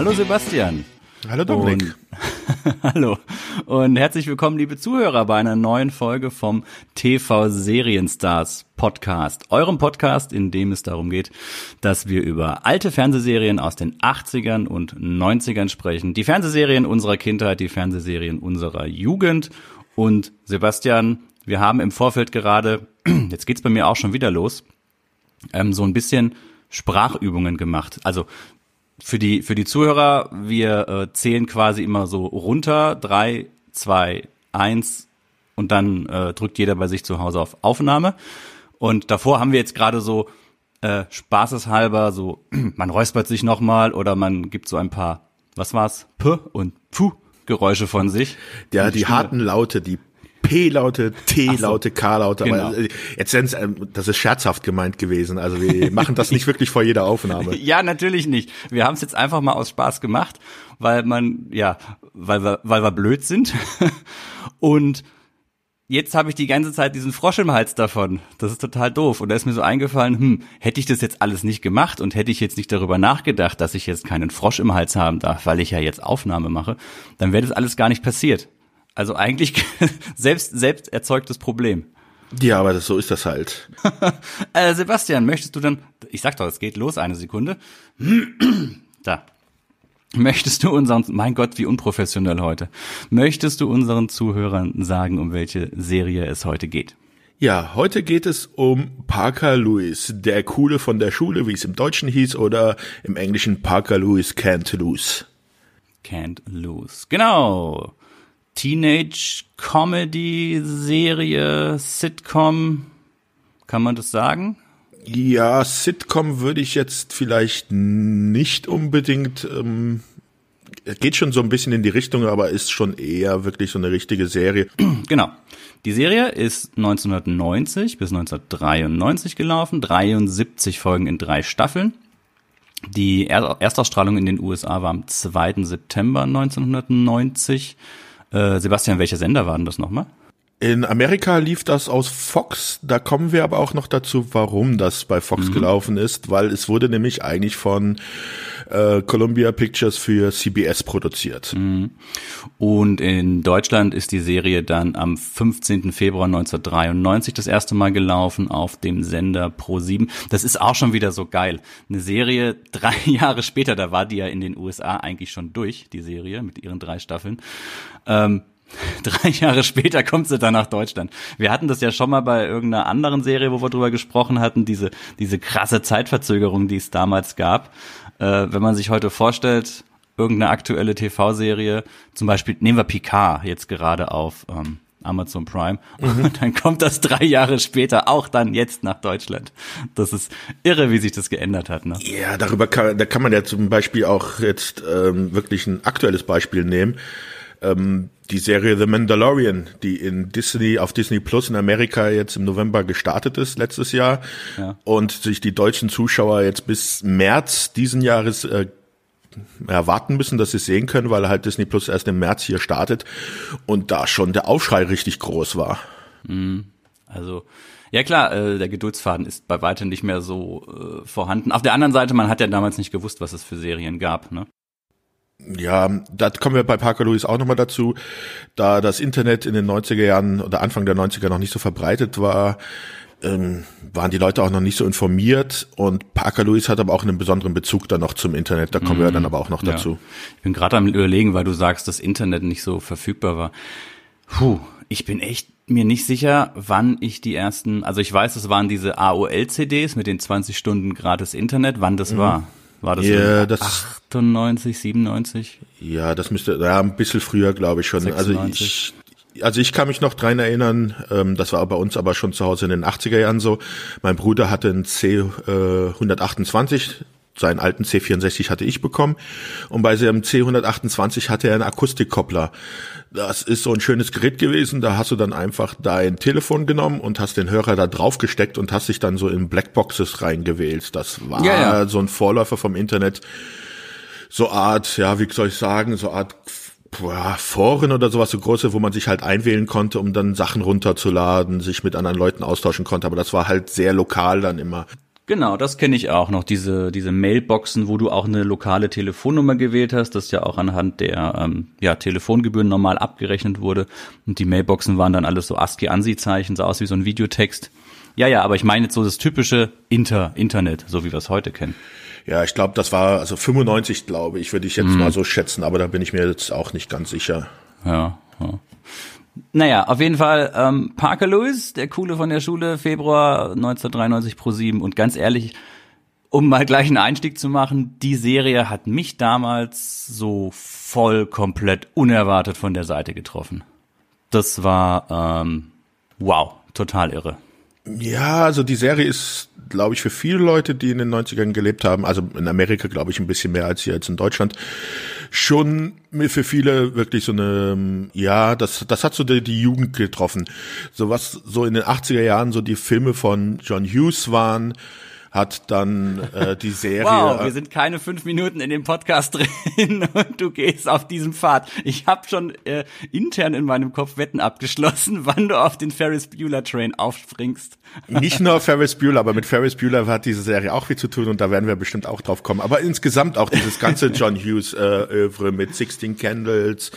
Hallo Sebastian. Hallo Dominik. Und, hallo und herzlich willkommen, liebe Zuhörer, bei einer neuen Folge vom TV Serienstars Podcast. Eurem Podcast, in dem es darum geht, dass wir über alte Fernsehserien aus den 80ern und 90ern sprechen. Die Fernsehserien unserer Kindheit, die Fernsehserien unserer Jugend. Und Sebastian, wir haben im Vorfeld gerade, jetzt geht's bei mir auch schon wieder los, ähm, so ein bisschen Sprachübungen gemacht. Also für die, für die Zuhörer, wir äh, zählen quasi immer so runter, drei, zwei, eins und dann äh, drückt jeder bei sich zu Hause auf Aufnahme. Und davor haben wir jetzt gerade so äh, spaßeshalber so, man räuspert sich nochmal oder man gibt so ein paar, was war's, P und Puh Geräusche von sich. Ja, die, die harten Laute, die P-Laute, T-Laute, K-Laute. Genau. Aber äh, jetzt sind's, ähm, das ist scherzhaft gemeint gewesen. Also wir machen das nicht wirklich vor jeder Aufnahme. Ja, natürlich nicht. Wir haben es jetzt einfach mal aus Spaß gemacht, weil man, ja, weil wir, weil wir blöd sind. Und jetzt habe ich die ganze Zeit diesen Frosch im Hals davon. Das ist total doof. Und da ist mir so eingefallen, hm, hätte ich das jetzt alles nicht gemacht und hätte ich jetzt nicht darüber nachgedacht, dass ich jetzt keinen Frosch im Hals haben darf, weil ich ja jetzt Aufnahme mache, dann wäre das alles gar nicht passiert. Also eigentlich selbst, selbst erzeugtes Problem. Ja, aber das, so ist das halt. äh, Sebastian, möchtest du dann, ich sag doch, es geht los, eine Sekunde. da. Möchtest du unseren, mein Gott, wie unprofessionell heute. Möchtest du unseren Zuhörern sagen, um welche Serie es heute geht? Ja, heute geht es um Parker Lewis, der Coole von der Schule, wie es im Deutschen hieß, oder im Englischen Parker Lewis Can't Lose. Can't Lose. Genau. Teenage-Comedy-Serie, Sitcom, kann man das sagen? Ja, Sitcom würde ich jetzt vielleicht nicht unbedingt. Ähm, geht schon so ein bisschen in die Richtung, aber ist schon eher wirklich so eine richtige Serie. Genau. Die Serie ist 1990 bis 1993 gelaufen, 73 Folgen in drei Staffeln. Die Erstausstrahlung in den USA war am 2. September 1990. Äh, Sebastian, welcher Sender war denn das nochmal? In Amerika lief das aus Fox. Da kommen wir aber auch noch dazu, warum das bei Fox mhm. gelaufen ist, weil es wurde nämlich eigentlich von äh, Columbia Pictures für CBS produziert. Mhm. Und in Deutschland ist die Serie dann am 15. Februar 1993 das erste Mal gelaufen auf dem Sender Pro7. Das ist auch schon wieder so geil. Eine Serie drei Jahre später, da war die ja in den USA eigentlich schon durch, die Serie mit ihren drei Staffeln. Ähm, Drei Jahre später kommt sie dann nach Deutschland. Wir hatten das ja schon mal bei irgendeiner anderen Serie, wo wir drüber gesprochen hatten, diese, diese krasse Zeitverzögerung, die es damals gab. Äh, wenn man sich heute vorstellt, irgendeine aktuelle TV-Serie, zum Beispiel, nehmen wir Picard jetzt gerade auf ähm, Amazon Prime, mhm. und dann kommt das drei Jahre später auch dann jetzt nach Deutschland. Das ist irre, wie sich das geändert hat. Ne? Ja, darüber kann, da kann man ja zum Beispiel auch jetzt ähm, wirklich ein aktuelles Beispiel nehmen ähm, die Serie The Mandalorian, die in Disney, auf Disney Plus in Amerika jetzt im November gestartet ist, letztes Jahr. Ja. Und sich die deutschen Zuschauer jetzt bis März diesen Jahres äh, erwarten müssen, dass sie es sehen können, weil halt Disney Plus erst im März hier startet und da schon der Aufschrei richtig groß war. Mhm. Also ja klar, äh, der Geduldsfaden ist bei weitem nicht mehr so äh, vorhanden. Auf der anderen Seite, man hat ja damals nicht gewusst, was es für Serien gab. Ne? Ja, da kommen wir bei Parker Lewis auch nochmal dazu. Da das Internet in den 90er Jahren oder Anfang der 90er noch nicht so verbreitet war, ähm, waren die Leute auch noch nicht so informiert und Parker Lewis hat aber auch einen besonderen Bezug dann noch zum Internet. Da kommen mhm. wir dann aber auch noch dazu. Ja. Ich bin gerade am überlegen, weil du sagst, dass Internet nicht so verfügbar war. Puh, ich bin echt mir nicht sicher, wann ich die ersten, also ich weiß, es waren diese AOL-CDs mit den 20 Stunden gratis Internet, wann das mhm. war. War das, ja, das 98, 97? Ja, das müsste, ja, ein bisschen früher, glaube ich schon. 96. Also ich, also ich kann mich noch dran erinnern, ähm, das war bei uns aber schon zu Hause in den 80er Jahren so. Mein Bruder hatte ein C äh, 128, seinen alten C64 hatte ich bekommen und bei seinem C128 hatte er einen Akustikkoppler. Das ist so ein schönes Gerät gewesen, da hast du dann einfach dein Telefon genommen und hast den Hörer da drauf gesteckt und hast dich dann so in Blackboxes reingewählt. Das war ja, ja. so ein Vorläufer vom Internet. So Art, ja, wie soll ich sagen, so Art ja, Foren oder sowas, so große, wo man sich halt einwählen konnte, um dann Sachen runterzuladen, sich mit anderen Leuten austauschen konnte. Aber das war halt sehr lokal dann immer. Genau, das kenne ich auch noch, diese, diese Mailboxen, wo du auch eine lokale Telefonnummer gewählt hast, das ja auch anhand der ähm, ja, Telefongebühren normal abgerechnet wurde. Und die Mailboxen waren dann alles so ASCII-ANSI-Zeichen, sah aus wie so ein Videotext. Ja, ja, aber ich meine jetzt so das typische Inter Internet, so wie wir es heute kennen. Ja, ich glaube, das war also 95, glaube ich, würde ich jetzt mm. mal so schätzen, aber da bin ich mir jetzt auch nicht ganz sicher. Ja, ja. Naja, auf jeden Fall ähm, Parker Lewis, der Coole von der Schule, Februar 1993 pro 7. Und ganz ehrlich, um mal gleich einen Einstieg zu machen, die Serie hat mich damals so voll komplett unerwartet von der Seite getroffen. Das war ähm, wow, total irre. Ja, also die Serie ist, glaube ich, für viele Leute, die in den 90ern gelebt haben, also in Amerika, glaube ich, ein bisschen mehr als hier jetzt in Deutschland, schon für viele wirklich so eine, ja, das, das hat so die, die Jugend getroffen. So was so in den 80er Jahren so die Filme von John Hughes waren, hat dann äh, die Serie. Wow, wir sind keine fünf Minuten in dem Podcast drin und du gehst auf diesem Pfad. Ich habe schon äh, intern in meinem Kopf Wetten abgeschlossen, wann du auf den Ferris Bueller Train aufspringst. Nicht nur Ferris Bueller, aber mit Ferris Bueller hat diese Serie auch viel zu tun und da werden wir bestimmt auch drauf kommen. Aber insgesamt auch dieses ganze John Hughes äh, Övre mit Sixteen Candles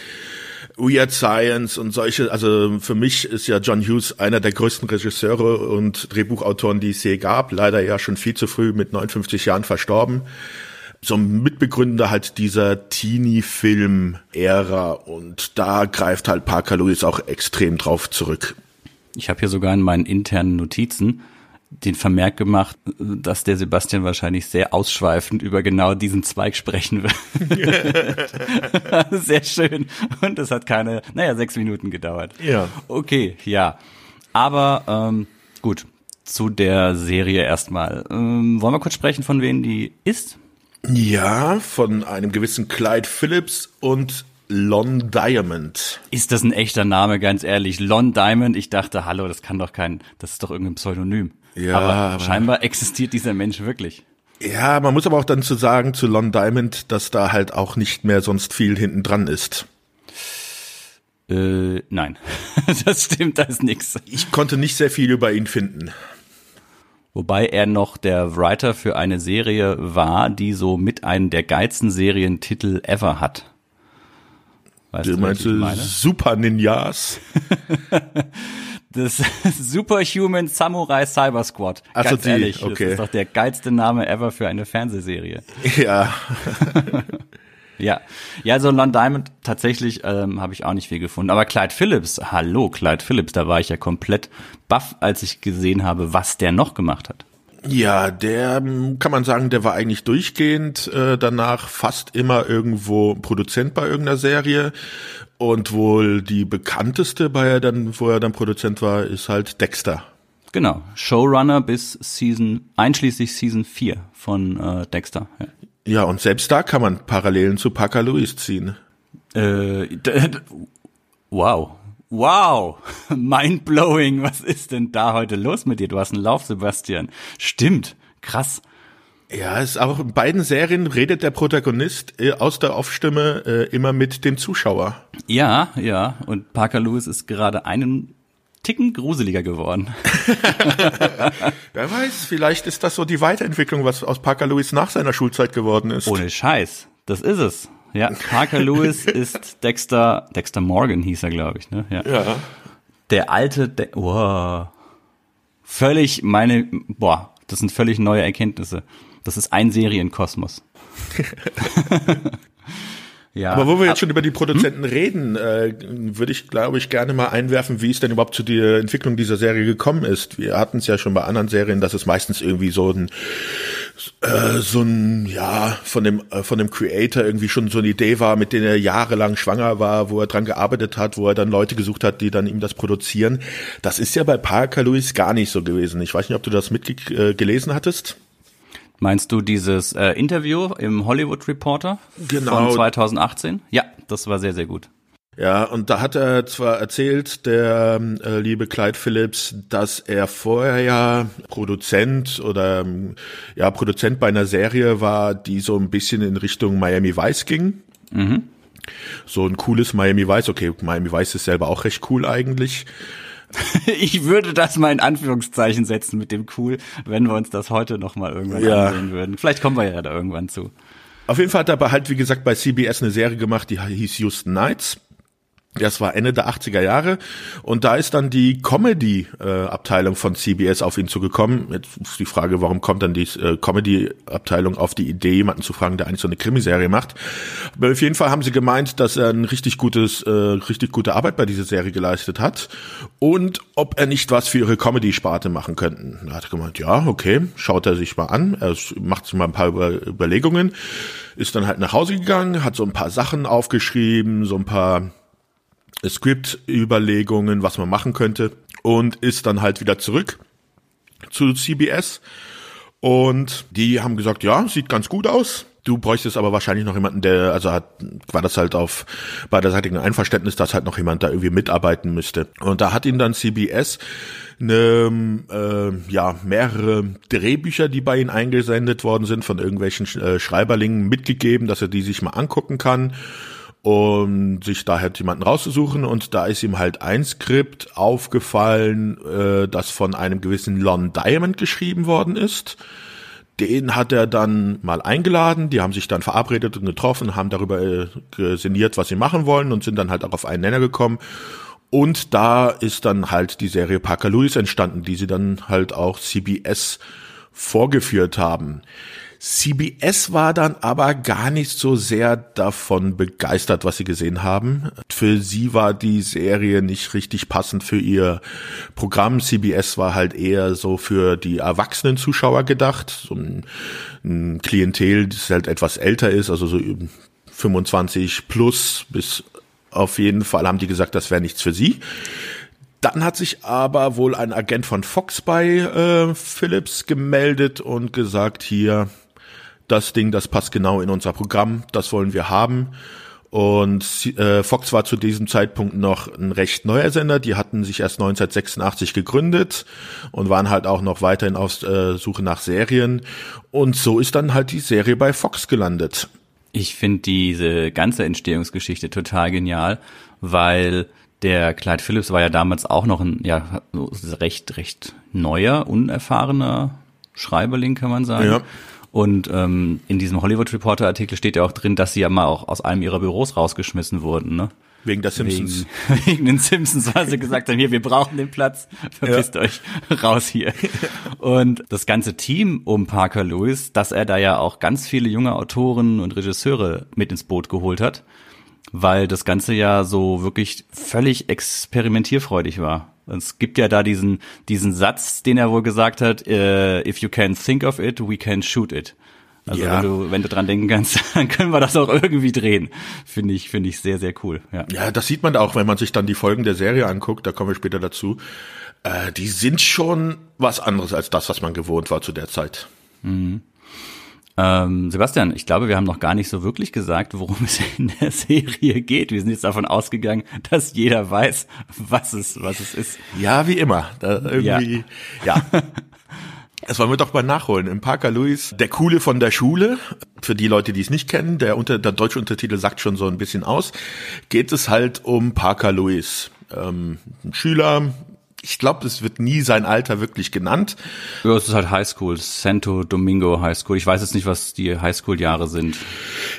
Weird Science und solche, also für mich ist ja John Hughes einer der größten Regisseure und Drehbuchautoren, die es je gab, leider ja schon viel zu früh mit 59 Jahren verstorben. So ein Mitbegründer halt dieser Teenie-Film-Ära und da greift halt Parker Lewis auch extrem drauf zurück. Ich habe hier sogar in meinen internen Notizen den Vermerk gemacht, dass der Sebastian wahrscheinlich sehr ausschweifend über genau diesen Zweig sprechen wird. sehr schön. Und es hat keine, naja, sechs Minuten gedauert. Ja. Okay, ja. Aber ähm, gut, zu der Serie erstmal. Ähm, wollen wir kurz sprechen, von wem die ist? Ja, von einem gewissen Clyde Phillips und Lon Diamond. Ist das ein echter Name, ganz ehrlich? Lon Diamond? Ich dachte, hallo, das kann doch kein, das ist doch irgendein Pseudonym. Ja, aber, aber scheinbar existiert dieser Mensch wirklich. Ja, man muss aber auch dann zu sagen zu Lon Diamond, dass da halt auch nicht mehr sonst viel hinten dran ist. Äh, nein, das stimmt, da ist nix. Ich konnte nicht sehr viel über ihn finden. Wobei er noch der Writer für eine Serie war, die so mit einem der geilsten Serientitel ever hat. Weißt du, meinst du Super Ninjas? das Superhuman Samurai Cyber Squad. Ganz also die, ehrlich, okay. das ist doch der geilste Name ever für eine Fernsehserie. Ja. ja, ja, so Lon Diamond tatsächlich ähm, habe ich auch nicht viel gefunden. Aber Clyde Phillips, hallo Clyde Phillips, da war ich ja komplett baff, als ich gesehen habe, was der noch gemacht hat. Ja, der kann man sagen, der war eigentlich durchgehend äh, danach fast immer irgendwo Produzent bei irgendeiner Serie. Und wohl die bekannteste, bei er dann, wo er dann Produzent war, ist halt Dexter. Genau, Showrunner bis Season, einschließlich Season 4 von äh, Dexter. Ja. ja, und selbst da kann man Parallelen zu Parker Lewis ziehen. Äh, wow, Wow, mindblowing. Was ist denn da heute los mit dir? Du hast einen Lauf, Sebastian. Stimmt, krass. Ja, es ist auch in beiden Serien redet der Protagonist äh, aus der Off-Stimme äh, immer mit dem Zuschauer. Ja, ja. Und Parker Lewis ist gerade einen Ticken gruseliger geworden. Wer weiß, vielleicht ist das so die Weiterentwicklung, was aus Parker Lewis nach seiner Schulzeit geworden ist. Ohne Scheiß. Das ist es. Ja, Parker Lewis ist Dexter, Dexter Morgan hieß er, glaube ich, ne? Ja. ja. Der alte, De wow. Völlig meine, boah, das sind völlig neue Erkenntnisse. Das ist ein Serienkosmos. Ja. Aber wo wir jetzt schon über die Produzenten hm? reden, äh, würde ich, glaube ich, gerne mal einwerfen, wie es denn überhaupt zu der Entwicklung dieser Serie gekommen ist. Wir hatten es ja schon bei anderen Serien, dass es meistens irgendwie so ein äh, so ein ja von dem äh, von dem Creator irgendwie schon so eine Idee war, mit der er jahrelang schwanger war, wo er dran gearbeitet hat, wo er dann Leute gesucht hat, die dann ihm das produzieren. Das ist ja bei Parker Lewis gar nicht so gewesen. Ich weiß nicht, ob du das mitgelesen äh, hattest. Meinst du dieses äh, Interview im Hollywood Reporter genau. von 2018? Ja, das war sehr, sehr gut. Ja, und da hat er zwar erzählt, der äh, liebe Clyde Phillips, dass er vorher ja Produzent oder ja Produzent bei einer Serie war, die so ein bisschen in Richtung Miami Vice ging. Mhm. So ein cooles Miami Vice. Okay, Miami Vice ist selber auch recht cool eigentlich. ich würde das mal in Anführungszeichen setzen mit dem cool, wenn wir uns das heute noch mal irgendwann ja. ansehen würden. Vielleicht kommen wir ja da irgendwann zu. Auf jeden Fall hat er aber halt, wie gesagt, bei CBS eine Serie gemacht, die hieß Houston Knights. Das war Ende der 80er Jahre und da ist dann die Comedy-Abteilung von CBS auf ihn zugekommen. Jetzt ist die Frage, warum kommt dann die äh, Comedy-Abteilung auf die Idee, jemanden zu fragen, der eigentlich so eine Krimiserie macht. Aber auf jeden Fall haben sie gemeint, dass er ein richtig gutes, äh, richtig gute Arbeit bei dieser Serie geleistet hat und ob er nicht was für ihre Comedy-Sparte machen könnten. Da hat er gemeint, ja, okay, schaut er sich mal an, er macht sich mal ein paar Über Überlegungen, ist dann halt nach Hause gegangen, hat so ein paar Sachen aufgeschrieben, so ein paar Script-Überlegungen, was man machen könnte und ist dann halt wieder zurück zu CBS und die haben gesagt, ja, sieht ganz gut aus. Du bräuchtest aber wahrscheinlich noch jemanden, der, also hat, war das halt auf beiderseitigen Einverständnis, dass halt noch jemand da irgendwie mitarbeiten müsste. Und da hat ihn dann CBS eine, äh, ja, mehrere Drehbücher, die bei ihm eingesendet worden sind, von irgendwelchen äh, Schreiberlingen mitgegeben, dass er die sich mal angucken kann um sich da halt jemanden rauszusuchen und da ist ihm halt ein Skript aufgefallen, äh, das von einem gewissen Lon Diamond geschrieben worden ist. Den hat er dann mal eingeladen, die haben sich dann verabredet und getroffen, haben darüber äh, sinniert, was sie machen wollen und sind dann halt auch auf einen Nenner gekommen. Und da ist dann halt die Serie Parker Lewis entstanden, die sie dann halt auch CBS vorgeführt haben. CBS war dann aber gar nicht so sehr davon begeistert, was sie gesehen haben. Für sie war die Serie nicht richtig passend für ihr Programm. CBS war halt eher so für die erwachsenen Zuschauer gedacht. So ein, ein Klientel, das halt etwas älter ist, also so 25 plus bis auf jeden Fall haben die gesagt, das wäre nichts für sie. Dann hat sich aber wohl ein Agent von Fox bei äh, Philips gemeldet und gesagt, hier, das Ding, das passt genau in unser Programm, das wollen wir haben. Und äh, Fox war zu diesem Zeitpunkt noch ein recht neuer Sender. Die hatten sich erst 1986 gegründet und waren halt auch noch weiterhin auf äh, Suche nach Serien. Und so ist dann halt die Serie bei Fox gelandet. Ich finde diese ganze Entstehungsgeschichte total genial, weil der Clyde Phillips war ja damals auch noch ein ja recht recht neuer, unerfahrener Schreiberling, kann man sagen. Ja. Und ähm, in diesem Hollywood Reporter Artikel steht ja auch drin, dass sie ja mal auch aus einem ihrer Büros rausgeschmissen wurden, ne? Wegen der Simpsons. Wegen, wegen den Simpsons, weil sie gesagt haben, hier, wir brauchen den Platz, verpisst ja. euch raus hier. Und das ganze Team um Parker Lewis, dass er da ja auch ganz viele junge Autoren und Regisseure mit ins Boot geholt hat, weil das Ganze ja so wirklich völlig experimentierfreudig war. Es gibt ja da diesen, diesen Satz, den er wohl gesagt hat, uh, if you can think of it, we can shoot it. Also ja. wenn du, wenn du dran denken kannst, dann können wir das auch irgendwie drehen. Finde ich, finde ich sehr, sehr cool. Ja. ja, das sieht man auch, wenn man sich dann die Folgen der Serie anguckt, da kommen wir später dazu. Äh, die sind schon was anderes als das, was man gewohnt war zu der Zeit. Mhm. Ähm, Sebastian, ich glaube, wir haben noch gar nicht so wirklich gesagt, worum es in der Serie geht. Wir sind jetzt davon ausgegangen, dass jeder weiß, was es, was es ist. Ja, wie immer. Da irgendwie, ja. ja. Das wollen wir doch mal nachholen. Im Parker Lewis, der Coole von der Schule, für die Leute, die es nicht kennen, der, unter, der deutsche Untertitel sagt schon so ein bisschen aus, geht es halt um Parker Lewis. Ähm, ein Schüler, ich glaube, es wird nie sein Alter wirklich genannt. Ja, es ist halt Highschool, Santo Domingo High School. Ich weiß jetzt nicht, was die Highschool-Jahre sind.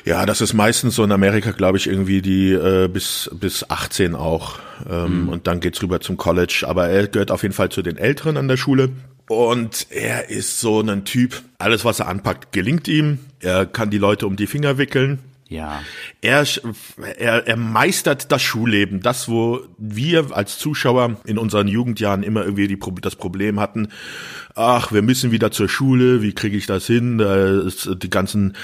Ja, das ist meistens so in Amerika, glaube ich, irgendwie die äh, bis bis 18 auch. Ähm, mhm. Und dann geht's rüber zum College. Aber er gehört auf jeden Fall zu den Älteren an der Schule. Und er ist so ein Typ, alles was er anpackt, gelingt ihm. Er kann die Leute um die Finger wickeln. Ja. Er, er, er meistert das Schulleben, das, wo wir als Zuschauer in unseren Jugendjahren immer irgendwie die, das Problem hatten, ach, wir müssen wieder zur Schule, wie kriege ich das hin? Die ganzen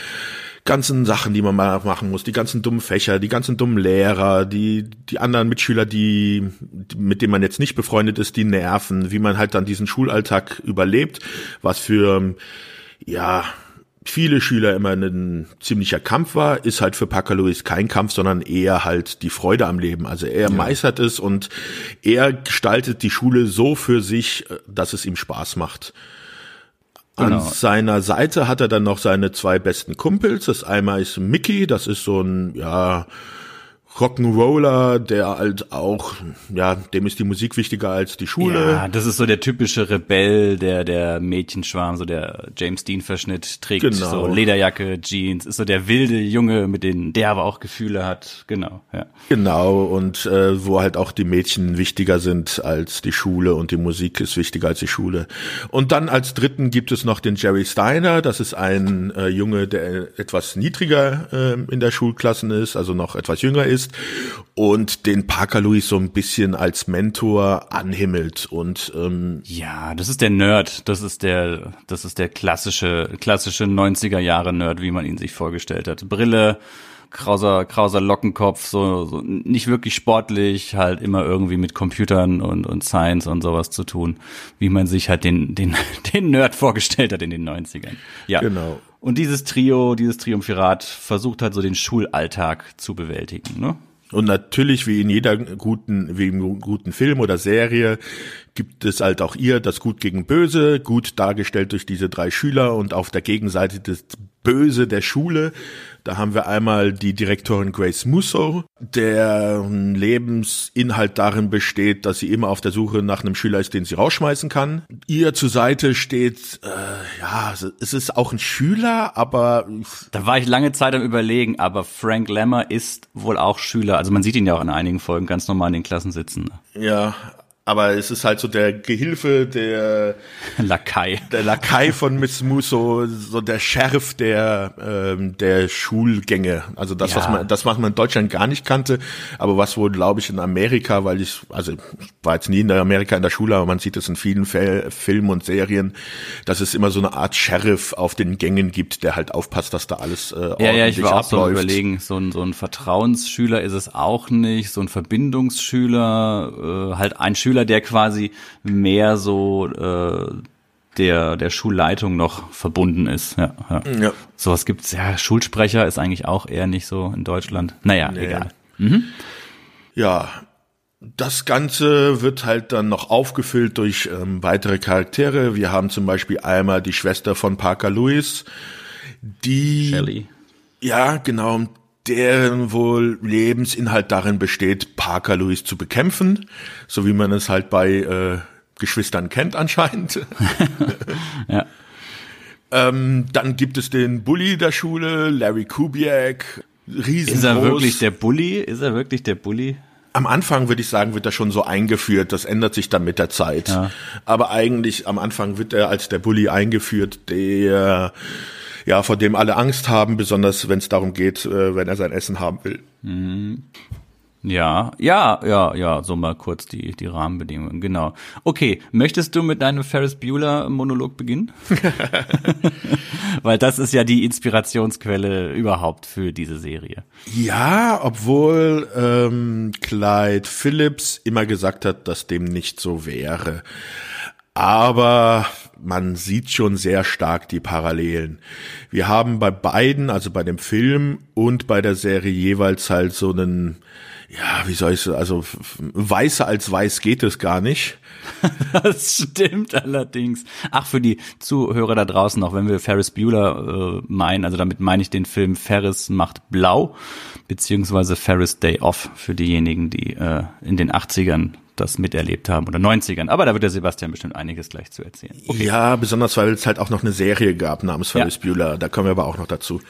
ganzen Sachen, die man mal machen muss, die ganzen dummen Fächer, die ganzen dummen Lehrer, die die anderen Mitschüler, die mit denen man jetzt nicht befreundet ist, die nerven, wie man halt dann diesen Schulalltag überlebt, was für ja viele Schüler immer ein ziemlicher Kampf war, ist halt für Parker Lewis kein Kampf, sondern eher halt die Freude am Leben. Also er ja. meistert es und er gestaltet die Schule so für sich, dass es ihm Spaß macht. An genau. seiner Seite hat er dann noch seine zwei besten Kumpels. Das einmal ist Mickey, das ist so ein, ja, Rock'n'Roller, der halt auch, ja, dem ist die Musik wichtiger als die Schule. Ja, das ist so der typische Rebell, der der Mädchenschwarm, so der James Dean Verschnitt trägt, genau. so Lederjacke, Jeans, ist so der wilde Junge, mit denen der aber auch Gefühle hat, genau, ja. Genau und äh, wo halt auch die Mädchen wichtiger sind als die Schule und die Musik ist wichtiger als die Schule. Und dann als dritten gibt es noch den Jerry Steiner, das ist ein äh, Junge, der etwas niedriger äh, in der Schulklassen ist, also noch etwas jünger ist ist und den Parker Lewis so ein bisschen als Mentor anhimmelt und ähm, ja, das ist der Nerd, das ist der das ist der klassische klassische 90er Jahre Nerd, wie man ihn sich vorgestellt hat. Brille, krauser, krauser Lockenkopf, so, so nicht wirklich sportlich, halt immer irgendwie mit Computern und, und Science und sowas zu tun, wie man sich halt den, den, den Nerd vorgestellt hat in den 90ern. Ja. Genau. Und dieses Trio, dieses Triumphirat versucht halt so den Schulalltag zu bewältigen, ne? Und natürlich, wie in jeder guten, wie im guten Film oder Serie, gibt es halt auch ihr das Gut gegen Böse, gut dargestellt durch diese drei Schüler und auf der Gegenseite das Böse der Schule. Da haben wir einmal die Direktorin Grace Musso, deren Lebensinhalt darin besteht, dass sie immer auf der Suche nach einem Schüler ist, den sie rausschmeißen kann. Ihr zur Seite steht, äh, ja, es ist auch ein Schüler, aber da war ich lange Zeit am überlegen, aber Frank Lemmer ist wohl auch Schüler. Also man sieht ihn ja auch in einigen Folgen ganz normal in den Klassen sitzen. Ja, aber es ist halt so der Gehilfe, der Lakai, der Lakai von Miss Musso, so der Sheriff der ähm, der Schulgänge. Also das, ja. was man, das was man in Deutschland gar nicht kannte, aber was wohl, glaube ich, in Amerika, weil ich, also ich war jetzt nie in Amerika in der Schule, aber man sieht es in vielen Fel Filmen und Serien, dass es immer so eine Art Sheriff auf den Gängen gibt, der halt aufpasst, dass da alles äh, ordentlich Ja, ja, ich war auch abläuft. so überlegen, so ein so ein Vertrauensschüler ist es auch nicht, so ein Verbindungsschüler, äh, halt ein Schüler Schüler, der quasi mehr so äh, der der Schulleitung noch verbunden ist. Ja, ja. ja. Sowas gibt's ja. Schulsprecher ist eigentlich auch eher nicht so in Deutschland. Naja, nee. egal. Mhm. Ja, das Ganze wird halt dann noch aufgefüllt durch ähm, weitere Charaktere. Wir haben zum Beispiel einmal die Schwester von Parker Lewis, die Shelley. Ja, genau deren wohl Lebensinhalt darin besteht, Parker Lewis zu bekämpfen, so wie man es halt bei äh, Geschwistern kennt anscheinend. ja. ähm, dann gibt es den Bully der Schule, Larry Kubiak, riesengroß. Ist er wirklich der Bully? Ist er wirklich der Bully? Am Anfang würde ich sagen, wird er schon so eingeführt. Das ändert sich dann mit der Zeit. Ja. Aber eigentlich am Anfang wird er als der Bully eingeführt, der ja, vor dem alle Angst haben, besonders wenn es darum geht, äh, wenn er sein Essen haben will. Mhm. Ja, ja, ja, ja, so mal kurz die, die Rahmenbedingungen, genau. Okay, möchtest du mit deinem Ferris Bueller Monolog beginnen? Weil das ist ja die Inspirationsquelle überhaupt für diese Serie. Ja, obwohl ähm, Clyde Phillips immer gesagt hat, dass dem nicht so wäre. Aber man sieht schon sehr stark die Parallelen. Wir haben bei beiden, also bei dem Film und bei der Serie jeweils halt so einen, ja, wie soll ich so, also weißer als weiß geht es gar nicht. das stimmt allerdings. Ach, für die Zuhörer da draußen auch, wenn wir Ferris Bueller äh, meinen, also damit meine ich den Film Ferris macht blau, beziehungsweise Ferris Day Off für diejenigen, die äh, in den 80ern das miterlebt haben oder 90ern. Aber da wird der Sebastian bestimmt einiges gleich zu erzählen. Okay. Ja, besonders weil es halt auch noch eine Serie gab namens Ferris ja. Bueller. Da kommen wir aber auch noch dazu.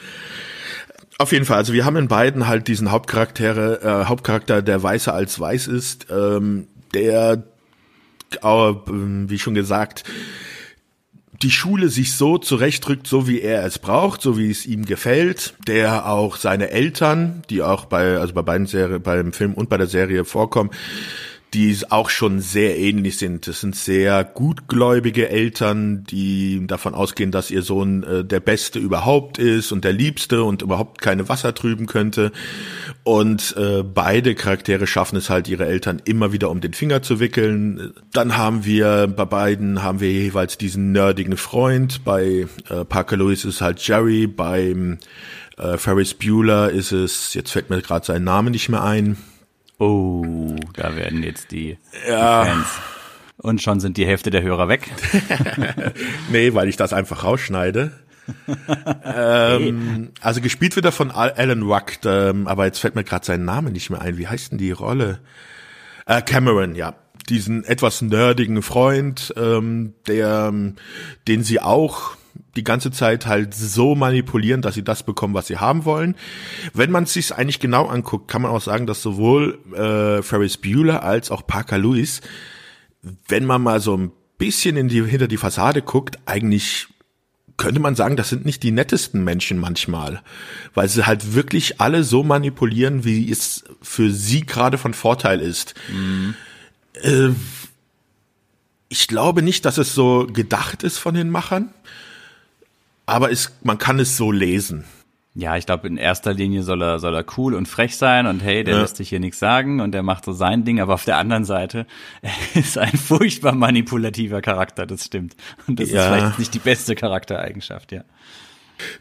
Auf jeden Fall, also wir haben in beiden halt diesen Hauptcharaktere, äh, Hauptcharakter, der weißer als weiß ist, ähm, der, äh, wie schon gesagt, die Schule sich so zurechtrückt, so wie er es braucht, so wie es ihm gefällt, der auch seine Eltern, die auch bei, also bei beiden Serien, beim Film und bei der Serie vorkommen, die auch schon sehr ähnlich sind. Das sind sehr gutgläubige Eltern, die davon ausgehen, dass ihr Sohn äh, der Beste überhaupt ist und der Liebste und überhaupt keine Wasser trüben könnte. Und äh, beide Charaktere schaffen es halt, ihre Eltern immer wieder um den Finger zu wickeln. Dann haben wir bei beiden haben wir jeweils diesen nerdigen Freund. Bei äh, Parker Lewis ist es halt Jerry. Beim äh, Ferris Bueller ist es, jetzt fällt mir gerade sein Name nicht mehr ein Oh, da werden jetzt die, ja. die Fans. Und schon sind die Hälfte der Hörer weg. nee, weil ich das einfach rausschneide. ähm, also gespielt wird er von Alan Ruck, ähm, aber jetzt fällt mir gerade sein Name nicht mehr ein. Wie heißt denn die Rolle? Äh, Cameron, ja. Diesen etwas nerdigen Freund, ähm, der, den sie auch die ganze Zeit halt so manipulieren, dass sie das bekommen, was sie haben wollen. Wenn man es sich eigentlich genau anguckt, kann man auch sagen, dass sowohl äh, Ferris Bueller als auch Parker Lewis, wenn man mal so ein bisschen in die, hinter die Fassade guckt, eigentlich könnte man sagen, das sind nicht die nettesten Menschen manchmal, weil sie halt wirklich alle so manipulieren, wie es für sie gerade von Vorteil ist. Mhm. Äh, ich glaube nicht, dass es so gedacht ist von den Machern aber es, man kann es so lesen. Ja, ich glaube, in erster Linie soll er, soll er cool und frech sein und hey, der ja. lässt sich hier nichts sagen und der macht so sein Ding, aber auf der anderen Seite er ist ein furchtbar manipulativer Charakter, das stimmt. Und das ja. ist vielleicht nicht die beste Charaktereigenschaft, ja.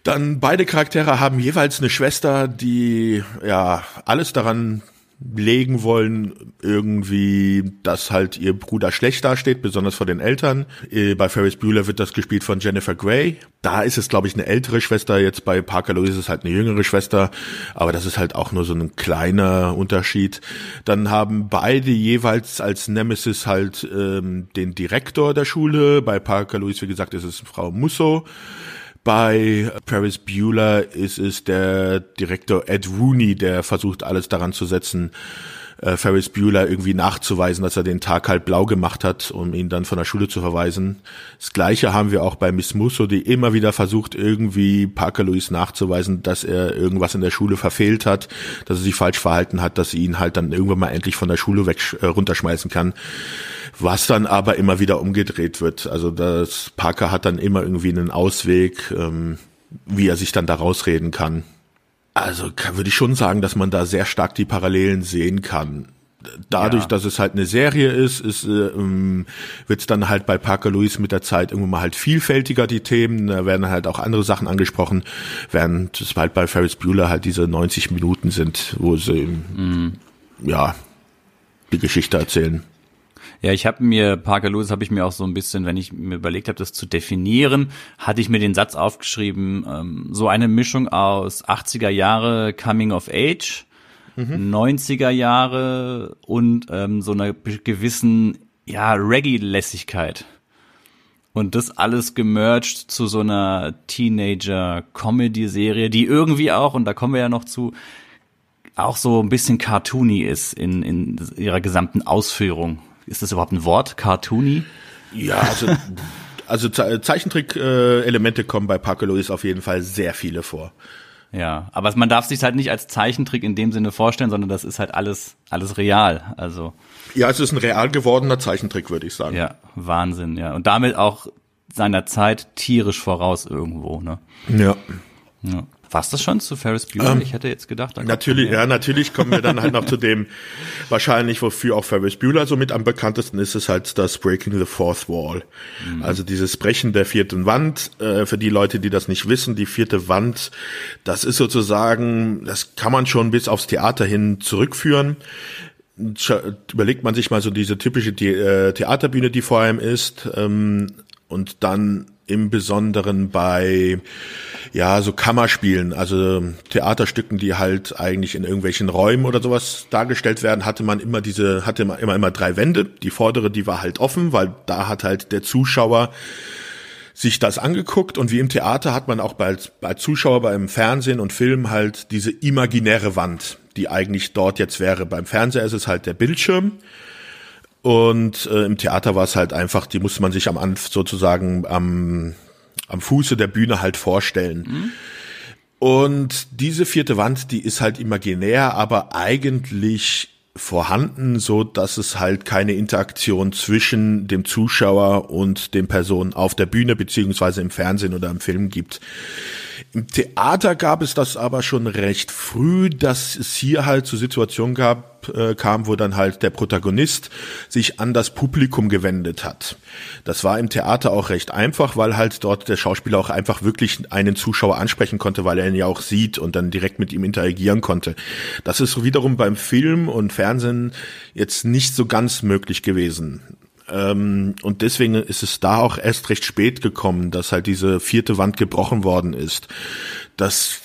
Dann beide Charaktere haben jeweils eine Schwester, die ja alles daran legen wollen, irgendwie, dass halt ihr Bruder schlecht dasteht, besonders vor den Eltern. Äh, bei Ferris Bueller wird das gespielt von Jennifer Grey. Da ist es, glaube ich, eine ältere Schwester. Jetzt bei Parker Lewis ist es halt eine jüngere Schwester. Aber das ist halt auch nur so ein kleiner Unterschied. Dann haben beide jeweils als Nemesis halt ähm, den Direktor der Schule. Bei Parker Lewis, wie gesagt, ist es Frau Musso. Bei Paris Bueller ist es der Direktor Ed Rooney, der versucht alles daran zu setzen, äh, Ferris Bueller irgendwie nachzuweisen, dass er den Tag halt blau gemacht hat, um ihn dann von der Schule zu verweisen. Das gleiche haben wir auch bei Miss Musso, die immer wieder versucht, irgendwie Parker Lewis nachzuweisen, dass er irgendwas in der Schule verfehlt hat, dass er sich falsch verhalten hat, dass sie ihn halt dann irgendwann mal endlich von der Schule weg äh, runterschmeißen kann was dann aber immer wieder umgedreht wird. Also das Parker hat dann immer irgendwie einen Ausweg, ähm, wie er sich dann da rausreden kann. Also kann, würde ich schon sagen, dass man da sehr stark die Parallelen sehen kann. Dadurch, ja. dass es halt eine Serie ist, ist äh, ähm, wird es dann halt bei Parker Lewis mit der Zeit irgendwann mal halt vielfältiger die Themen, da werden halt auch andere Sachen angesprochen, während es halt bei Ferris Bueller halt diese 90 Minuten sind, wo sie mhm. ja die Geschichte erzählen. Ja, ich habe mir, Parker Lewis habe ich mir auch so ein bisschen, wenn ich mir überlegt habe, das zu definieren, hatte ich mir den Satz aufgeschrieben, ähm, so eine Mischung aus 80er Jahre Coming of Age, mhm. 90er Jahre und ähm, so einer gewissen, ja, Reggae-Lässigkeit. Und das alles gemerged zu so einer Teenager-Comedy-Serie, die irgendwie auch, und da kommen wir ja noch zu, auch so ein bisschen cartoony ist in, in ihrer gesamten Ausführung. Ist das überhaupt ein Wort? Cartoony? Ja, also, also Zeichentrick-Elemente kommen bei Parker Lewis auf jeden Fall sehr viele vor. Ja, aber man darf sich halt nicht als Zeichentrick in dem Sinne vorstellen, sondern das ist halt alles, alles real. Also. Ja, es ist ein real gewordener Zeichentrick, würde ich sagen. Ja, Wahnsinn, ja. Und damit auch seiner Zeit tierisch voraus irgendwo, ne? Ja. ja. War das schon zu Ferris Bueller? Ähm, ich hätte jetzt gedacht. Natürlich, ja, natürlich kommen wir dann halt noch zu dem, wahrscheinlich, wofür auch Ferris Bueller so mit am bekanntesten ist, ist halt das Breaking the Fourth Wall. Mhm. Also dieses Brechen der vierten Wand. Äh, für die Leute, die das nicht wissen, die vierte Wand, das ist sozusagen, das kann man schon bis aufs Theater hin zurückführen überlegt man sich mal so diese typische The Theaterbühne, die vor einem ist, ähm, und dann im Besonderen bei ja, so Kammerspielen, also Theaterstücken, die halt eigentlich in irgendwelchen Räumen oder sowas dargestellt werden, hatte man immer diese, hatte immer, immer, immer drei Wände. Die vordere, die war halt offen, weil da hat halt der Zuschauer sich das angeguckt und wie im Theater hat man auch bei, bei Zuschauer beim Fernsehen und Film halt diese imaginäre Wand, die eigentlich dort jetzt wäre. Beim Fernseher ist es halt der Bildschirm und äh, im Theater war es halt einfach, die musste man sich am Anf sozusagen am am Fuße der Bühne halt vorstellen. Mhm. Und diese vierte Wand, die ist halt imaginär, aber eigentlich vorhanden, so dass es halt keine Interaktion zwischen dem Zuschauer und den Personen auf der Bühne beziehungsweise im Fernsehen oder im Film gibt. Im Theater gab es das aber schon recht früh, dass es hier halt zu Situationen gab, kam, wo dann halt der Protagonist sich an das Publikum gewendet hat. Das war im Theater auch recht einfach, weil halt dort der Schauspieler auch einfach wirklich einen Zuschauer ansprechen konnte, weil er ihn ja auch sieht und dann direkt mit ihm interagieren konnte. Das ist wiederum beim Film und Fernsehen jetzt nicht so ganz möglich gewesen. Ähm, und deswegen ist es da auch erst recht spät gekommen, dass halt diese vierte Wand gebrochen worden ist. Das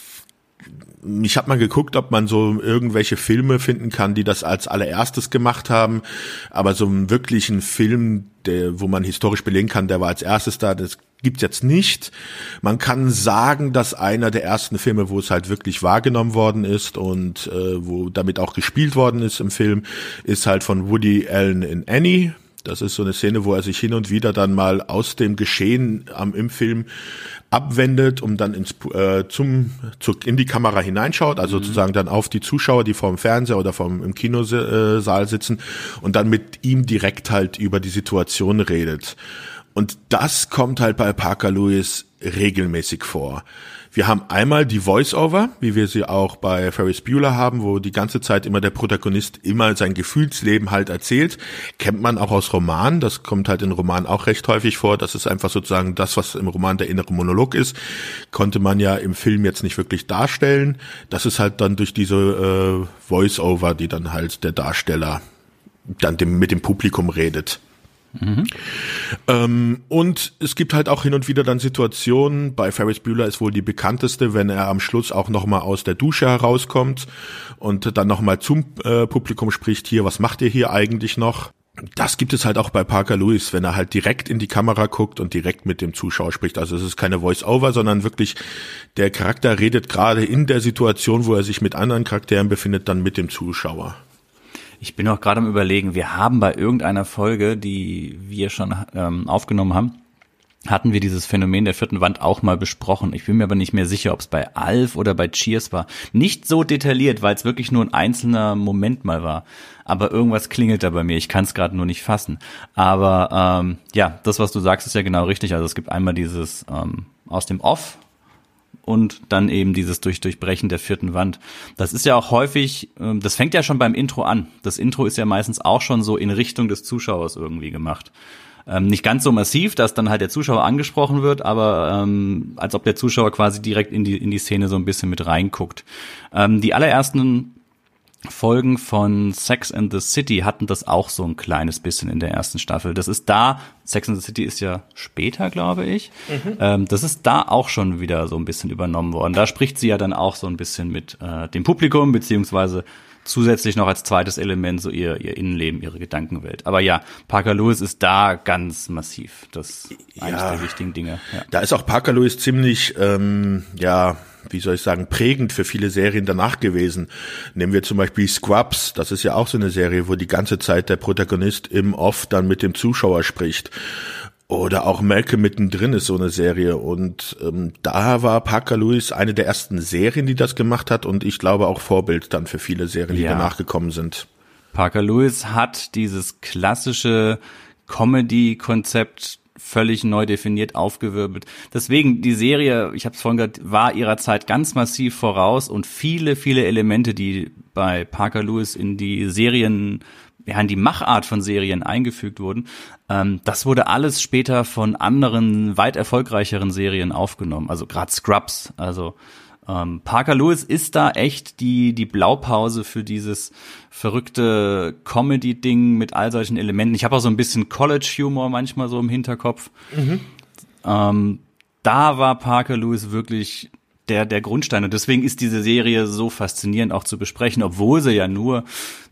ich habe mal geguckt, ob man so irgendwelche Filme finden kann, die das als allererstes gemacht haben, aber so einen wirklichen Film, der, wo man historisch belegen kann, der war als erstes da, das gibt's jetzt nicht. Man kann sagen, dass einer der ersten Filme, wo es halt wirklich wahrgenommen worden ist und äh, wo damit auch gespielt worden ist im Film, ist halt von Woody Allen in Annie. Das ist so eine Szene, wo er sich hin und wieder dann mal aus dem Geschehen am, im Film abwendet, um dann ins, äh, zum, zu, in die Kamera hineinschaut, also mhm. sozusagen dann auf die Zuschauer, die vor dem Fernseher oder vom, im Kinosaal sitzen und dann mit ihm direkt halt über die Situation redet. Und das kommt halt bei Parker Lewis regelmäßig vor. Wir haben einmal die Voice-Over, wie wir sie auch bei Ferris Bueller haben, wo die ganze Zeit immer der Protagonist immer sein Gefühlsleben halt erzählt. Kennt man auch aus Romanen, das kommt halt in Romanen auch recht häufig vor. Das ist einfach sozusagen das, was im Roman der innere Monolog ist. Konnte man ja im Film jetzt nicht wirklich darstellen. Das ist halt dann durch diese äh, Voice-Over, die dann halt der Darsteller dann dem, mit dem Publikum redet. Mhm. Ähm, und es gibt halt auch hin und wieder dann Situationen, bei Ferris Bueller ist wohl die bekannteste, wenn er am Schluss auch nochmal aus der Dusche herauskommt und dann nochmal zum äh, Publikum spricht, hier, was macht ihr hier eigentlich noch? Das gibt es halt auch bei Parker Lewis, wenn er halt direkt in die Kamera guckt und direkt mit dem Zuschauer spricht. Also es ist keine Voice-Over, sondern wirklich der Charakter redet gerade in der Situation, wo er sich mit anderen Charakteren befindet, dann mit dem Zuschauer. Ich bin auch gerade am überlegen, wir haben bei irgendeiner Folge, die wir schon ähm, aufgenommen haben, hatten wir dieses Phänomen der vierten Wand auch mal besprochen. Ich bin mir aber nicht mehr sicher, ob es bei Alf oder bei Cheers war. Nicht so detailliert, weil es wirklich nur ein einzelner Moment mal war. Aber irgendwas klingelt da bei mir. Ich kann es gerade nur nicht fassen. Aber ähm, ja, das, was du sagst, ist ja genau richtig. Also es gibt einmal dieses ähm, aus dem Off und dann eben dieses durch Durchbrechen der vierten Wand. Das ist ja auch häufig, ähm, das fängt ja schon beim Intro an. Das Intro ist ja meistens auch schon so in Richtung des Zuschauers irgendwie gemacht. Ähm, nicht ganz so massiv, dass dann halt der Zuschauer angesprochen wird, aber ähm, als ob der Zuschauer quasi direkt in die, in die Szene so ein bisschen mit reinguckt. Ähm, die allerersten Folgen von Sex and the City hatten das auch so ein kleines bisschen in der ersten Staffel. Das ist da, Sex and the City ist ja später, glaube ich. Mhm. Ähm, das ist da auch schon wieder so ein bisschen übernommen worden. Da spricht sie ja dann auch so ein bisschen mit äh, dem Publikum, beziehungsweise zusätzlich noch als zweites Element so ihr, ihr Innenleben, ihre Gedankenwelt. Aber ja, Parker Lewis ist da ganz massiv. Das ist ja, eines der wichtigen Dinge. Ja. Da ist auch Parker Lewis ziemlich, ähm, ja, wie soll ich sagen, prägend für viele Serien danach gewesen. Nehmen wir zum Beispiel Scrubs, das ist ja auch so eine Serie, wo die ganze Zeit der Protagonist im Off dann mit dem Zuschauer spricht. Oder auch Malcolm mittendrin ist so eine Serie. Und ähm, da war Parker Lewis eine der ersten Serien, die das gemacht hat und ich glaube auch Vorbild dann für viele Serien, die ja. danach gekommen sind. Parker Lewis hat dieses klassische Comedy-Konzept völlig neu definiert, aufgewirbelt. Deswegen, die Serie, ich habe es vorhin gesagt, war ihrer Zeit ganz massiv voraus und viele, viele Elemente, die bei Parker Lewis in die Serien, ja, in die Machart von Serien eingefügt wurden, ähm, das wurde alles später von anderen, weit erfolgreicheren Serien aufgenommen. Also gerade Scrubs, also ähm, Parker Lewis ist da echt die, die Blaupause für dieses verrückte Comedy-Ding mit all solchen Elementen. Ich habe auch so ein bisschen College-Humor manchmal so im Hinterkopf. Mhm. Ähm, da war Parker Lewis wirklich der, der Grundstein. Und deswegen ist diese Serie so faszinierend auch zu besprechen, obwohl sie ja nur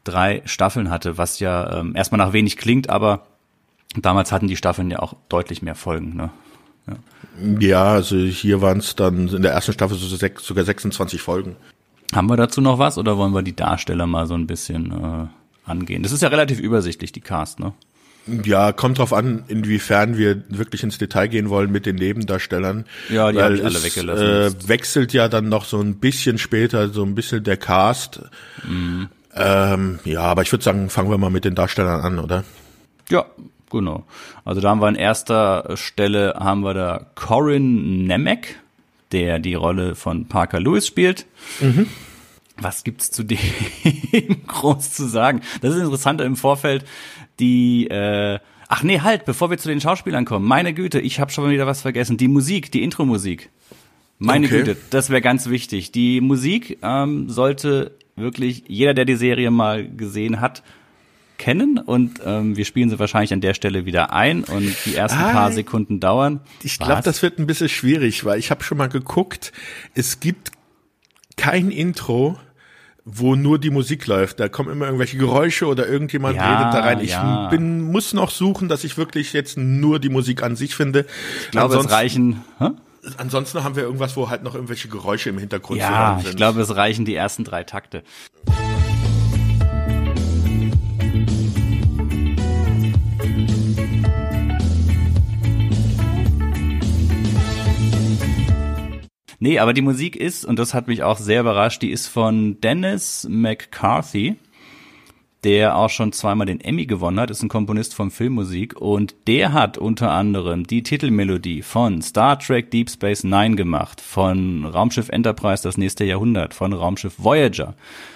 drei Staffeln hatte, was ja ähm, erstmal nach wenig klingt, aber damals hatten die Staffeln ja auch deutlich mehr Folgen. Ne? Ja. Ja, also hier waren es dann in der ersten Staffel sogar 26 Folgen. Haben wir dazu noch was oder wollen wir die Darsteller mal so ein bisschen äh, angehen? Das ist ja relativ übersichtlich, die Cast, ne? Ja, kommt drauf an, inwiefern wir wirklich ins Detail gehen wollen mit den Nebendarstellern. Ja, die habe ich alle weggelassen. Äh, wechselt ja dann noch so ein bisschen später, so ein bisschen der Cast. Mhm. Ähm, ja, aber ich würde sagen, fangen wir mal mit den Darstellern an, oder? Ja, Genau. Also da haben wir an erster Stelle haben wir da Corin Nemec, der die Rolle von Parker Lewis spielt. Mhm. Was gibt's zu dem groß zu sagen? Das ist interessant im Vorfeld. Die äh, Ach nee, halt, bevor wir zu den Schauspielern kommen. Meine Güte, ich habe schon wieder was vergessen. Die Musik, die Intro-Musik. Meine okay. Güte, das wäre ganz wichtig. Die Musik ähm, sollte wirklich jeder, der die Serie mal gesehen hat, kennen und ähm, wir spielen sie wahrscheinlich an der Stelle wieder ein und die ersten ah, paar Sekunden dauern. Ich glaube, das wird ein bisschen schwierig, weil ich habe schon mal geguckt, es gibt kein Intro, wo nur die Musik läuft. Da kommen immer irgendwelche Geräusche oder irgendjemand ja, redet da rein. Ich ja. bin, muss noch suchen, dass ich wirklich jetzt nur die Musik an sich finde. Ich glaube, es reichen. Hä? Ansonsten haben wir irgendwas, wo halt noch irgendwelche Geräusche im Hintergrund ja, sind. Ich glaube, es reichen die ersten drei Takte. Nee, aber die Musik ist, und das hat mich auch sehr überrascht, die ist von Dennis McCarthy, der auch schon zweimal den Emmy gewonnen hat, ist ein Komponist von Filmmusik und der hat unter anderem die Titelmelodie von Star Trek Deep Space Nine gemacht, von Raumschiff Enterprise das nächste Jahrhundert, von Raumschiff Voyager,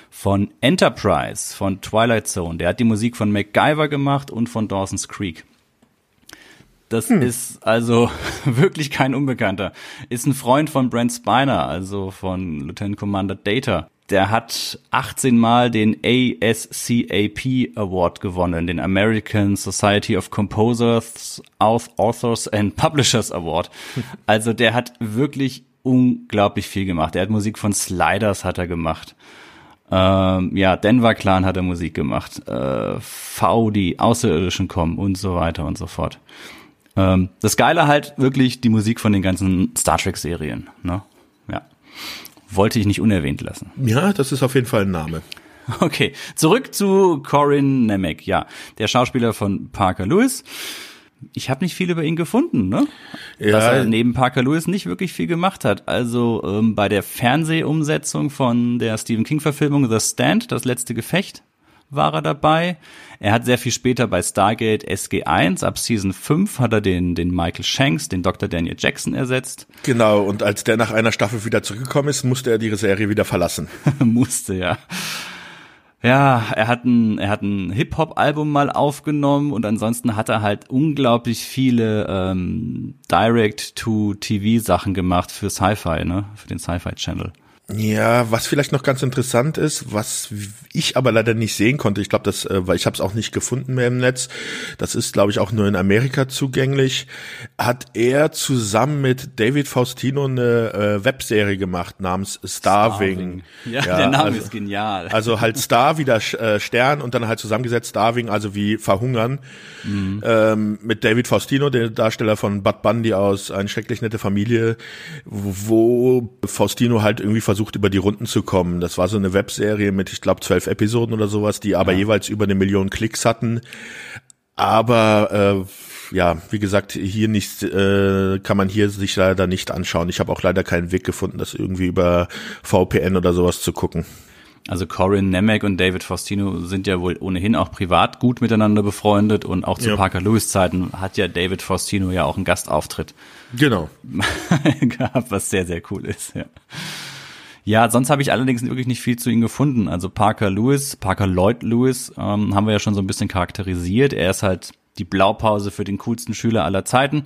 von Enterprise, von Twilight Zone. Der hat die Musik von MacGyver gemacht und von Dawson's Creek. Das hm. ist also wirklich kein Unbekannter. Ist ein Freund von Brent Spiner, also von Lieutenant Commander Data. Der hat 18 Mal den ASCAP Award gewonnen, den American Society of Composers, Authors and Publishers Award. Also der hat wirklich unglaublich viel gemacht. Er hat Musik von Sliders hat er gemacht. Ähm, ja, Denver Clan hat er Musik gemacht. Äh, V, die Außerirdischen kommen und so weiter und so fort. Ähm, das Geile halt wirklich die Musik von den ganzen Star Trek Serien. Ne? Ja. Wollte ich nicht unerwähnt lassen. Ja, das ist auf jeden Fall ein Name. Okay, zurück zu Corin Nemec. Ja, der Schauspieler von Parker Lewis. Ich habe nicht viel über ihn gefunden, ne? Ja. Dass er neben Parker Lewis nicht wirklich viel gemacht hat. Also ähm, bei der Fernsehumsetzung von der Stephen King-Verfilmung The Stand, das letzte Gefecht, war er dabei. Er hat sehr viel später bei Stargate SG1, ab Season 5 hat er den, den Michael Shanks, den Dr. Daniel Jackson ersetzt. Genau, und als der nach einer Staffel wieder zurückgekommen ist, musste er die Serie wieder verlassen. musste, ja. Ja, er hat ein, er hat ein Hip-Hop-Album mal aufgenommen und ansonsten hat er halt unglaublich viele ähm, Direct-to-TV-Sachen gemacht für Sci-Fi, ne? Für den Sci-Fi-Channel. Ja, was vielleicht noch ganz interessant ist, was ich aber leider nicht sehen konnte, ich glaube, das, äh, weil ich habe es auch nicht gefunden mehr im Netz, das ist, glaube ich, auch nur in Amerika zugänglich, hat er zusammen mit David Faustino eine äh, Webserie gemacht namens Starving. Starving. Ja, ja, der Name also, ist genial. Also halt Star wie der äh, Stern und dann halt zusammengesetzt Starving, also wie verhungern. Mhm. Ähm, mit David Faustino, der Darsteller von Bud Bundy aus Eine schrecklich nette Familie, wo Faustino halt irgendwie versucht, versucht, über die Runden zu kommen. Das war so eine Webserie mit, ich glaube, zwölf Episoden oder sowas, die aber ja. jeweils über eine Million Klicks hatten. Aber äh, ja, wie gesagt, hier nicht äh, kann man hier sich leider nicht anschauen. Ich habe auch leider keinen Weg gefunden, das irgendwie über VPN oder sowas zu gucken. Also Corin Nemec und David Faustino sind ja wohl ohnehin auch privat gut miteinander befreundet und auch zu ja. Parker Lewis Zeiten hat ja David Faustino ja auch einen Gastauftritt. Genau. gehabt, was sehr, sehr cool ist, ja. Ja, sonst habe ich allerdings wirklich nicht viel zu ihm gefunden. Also Parker Lewis, Parker Lloyd Lewis ähm, haben wir ja schon so ein bisschen charakterisiert. Er ist halt die Blaupause für den coolsten Schüler aller Zeiten.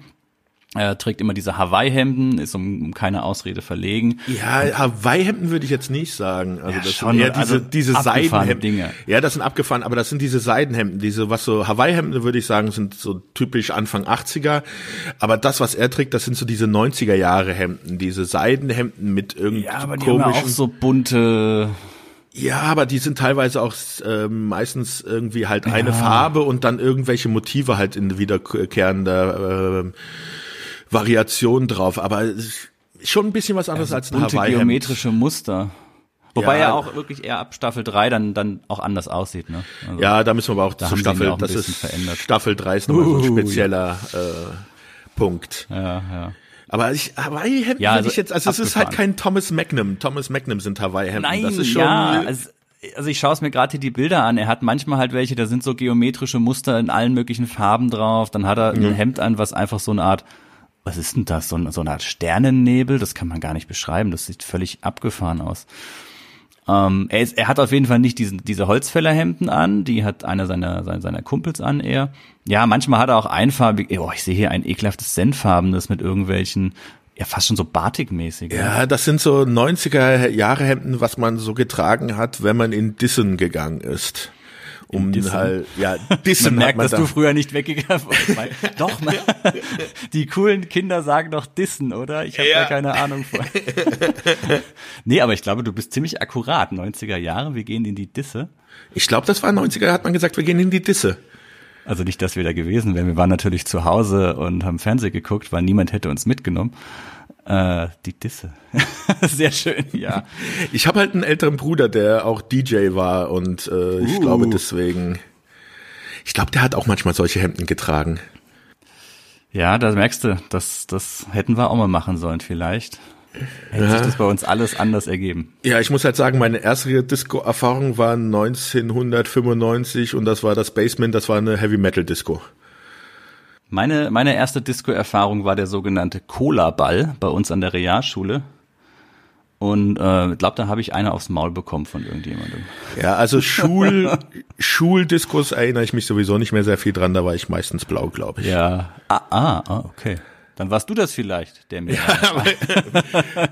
Er trägt immer diese Hawaii-Hemden, ist um, um, keine Ausrede verlegen. Ja, Hawaii-Hemden würde ich jetzt nicht sagen. Also ja, das schon, sind eher diese, also diese Seidenhemden. Dinge. Ja, das sind abgefahren, aber das sind diese Seidenhemden. Diese, was so Hawaii-Hemden würde ich sagen, sind so typisch Anfang 80er. Aber das, was er trägt, das sind so diese 90er Jahre Hemden, diese Seidenhemden mit irgendwie ja, aber die komischen. Haben auch so bunte ja, aber die sind teilweise auch äh, meistens irgendwie halt eine ja. Farbe und dann irgendwelche Motive halt in wiederkehrender äh, Variation drauf, aber schon ein bisschen was anderes also als ein Hawaii. geometrische Muster. Wobei ja, er auch wirklich eher ab Staffel 3 dann, dann auch anders aussieht. Ne? Also, ja, da müssen wir aber auch zu Staffel, das ist verändert. Staffel 3 ist nochmal so ein spezieller äh, Punkt. Ja, ja. Aber ich, Hawaii-Hemden ja, also ich jetzt, also es ist halt kein Thomas Magnum. Thomas Magnum sind Hawaii-Hemden. Nein, das ist schon, ja, also, also ich schaue es mir gerade die Bilder an. Er hat manchmal halt welche, da sind so geometrische Muster in allen möglichen Farben drauf. Dann hat er mhm. ein Hemd an, was einfach so eine Art was ist denn das? So, so eine Art Sternennebel? Das kann man gar nicht beschreiben. Das sieht völlig abgefahren aus. Ähm, er, ist, er hat auf jeden Fall nicht diesen, diese Holzfällerhemden an, die hat einer seiner, seiner, seiner Kumpels an eher. Ja, manchmal hat er auch einfarbig, oh, ich sehe hier ein ekelhaftes Senffarbenes mit irgendwelchen, ja, fast schon so Batik-mäßig. Ja, das sind so 90er Jahre Hemden, was man so getragen hat, wenn man in Dissen gegangen ist. Um halt, ja, dissen man merkt, man dass da. du früher nicht weggegangen bist. doch, man, die coolen Kinder sagen doch dissen, oder? Ich habe ja. da keine Ahnung von. nee, aber ich glaube, du bist ziemlich akkurat. 90er Jahre, wir gehen in die Disse. Ich glaube, das war 90er, hat man gesagt, wir gehen in die Disse. Also nicht, dass wir da gewesen wären. Wir waren natürlich zu Hause und haben Fernsehen geguckt, weil niemand hätte uns mitgenommen. Äh, die Disse. Sehr schön, ja. Ich habe halt einen älteren Bruder, der auch DJ war und äh, ich uh. glaube deswegen. Ich glaube, der hat auch manchmal solche Hemden getragen. Ja, da merkst du, das, das hätten wir auch mal machen sollen vielleicht. Hätte ja. sich das bei uns alles anders ergeben. Ja, ich muss halt sagen, meine erste Disco-Erfahrung war 1995 und das war das Basement, das war eine Heavy-Metal-Disco. Meine, meine erste Disco-Erfahrung war der sogenannte Cola-Ball bei uns an der Realschule. Und äh, glaube, da habe ich eine aufs Maul bekommen von irgendjemandem. Ja, also Schul Schuldiskos erinnere ich mich sowieso nicht mehr sehr viel dran, da war ich meistens blau, glaube ich. Ja. Ah, ah, ah, okay. Dann warst du das vielleicht, der mir. Ja,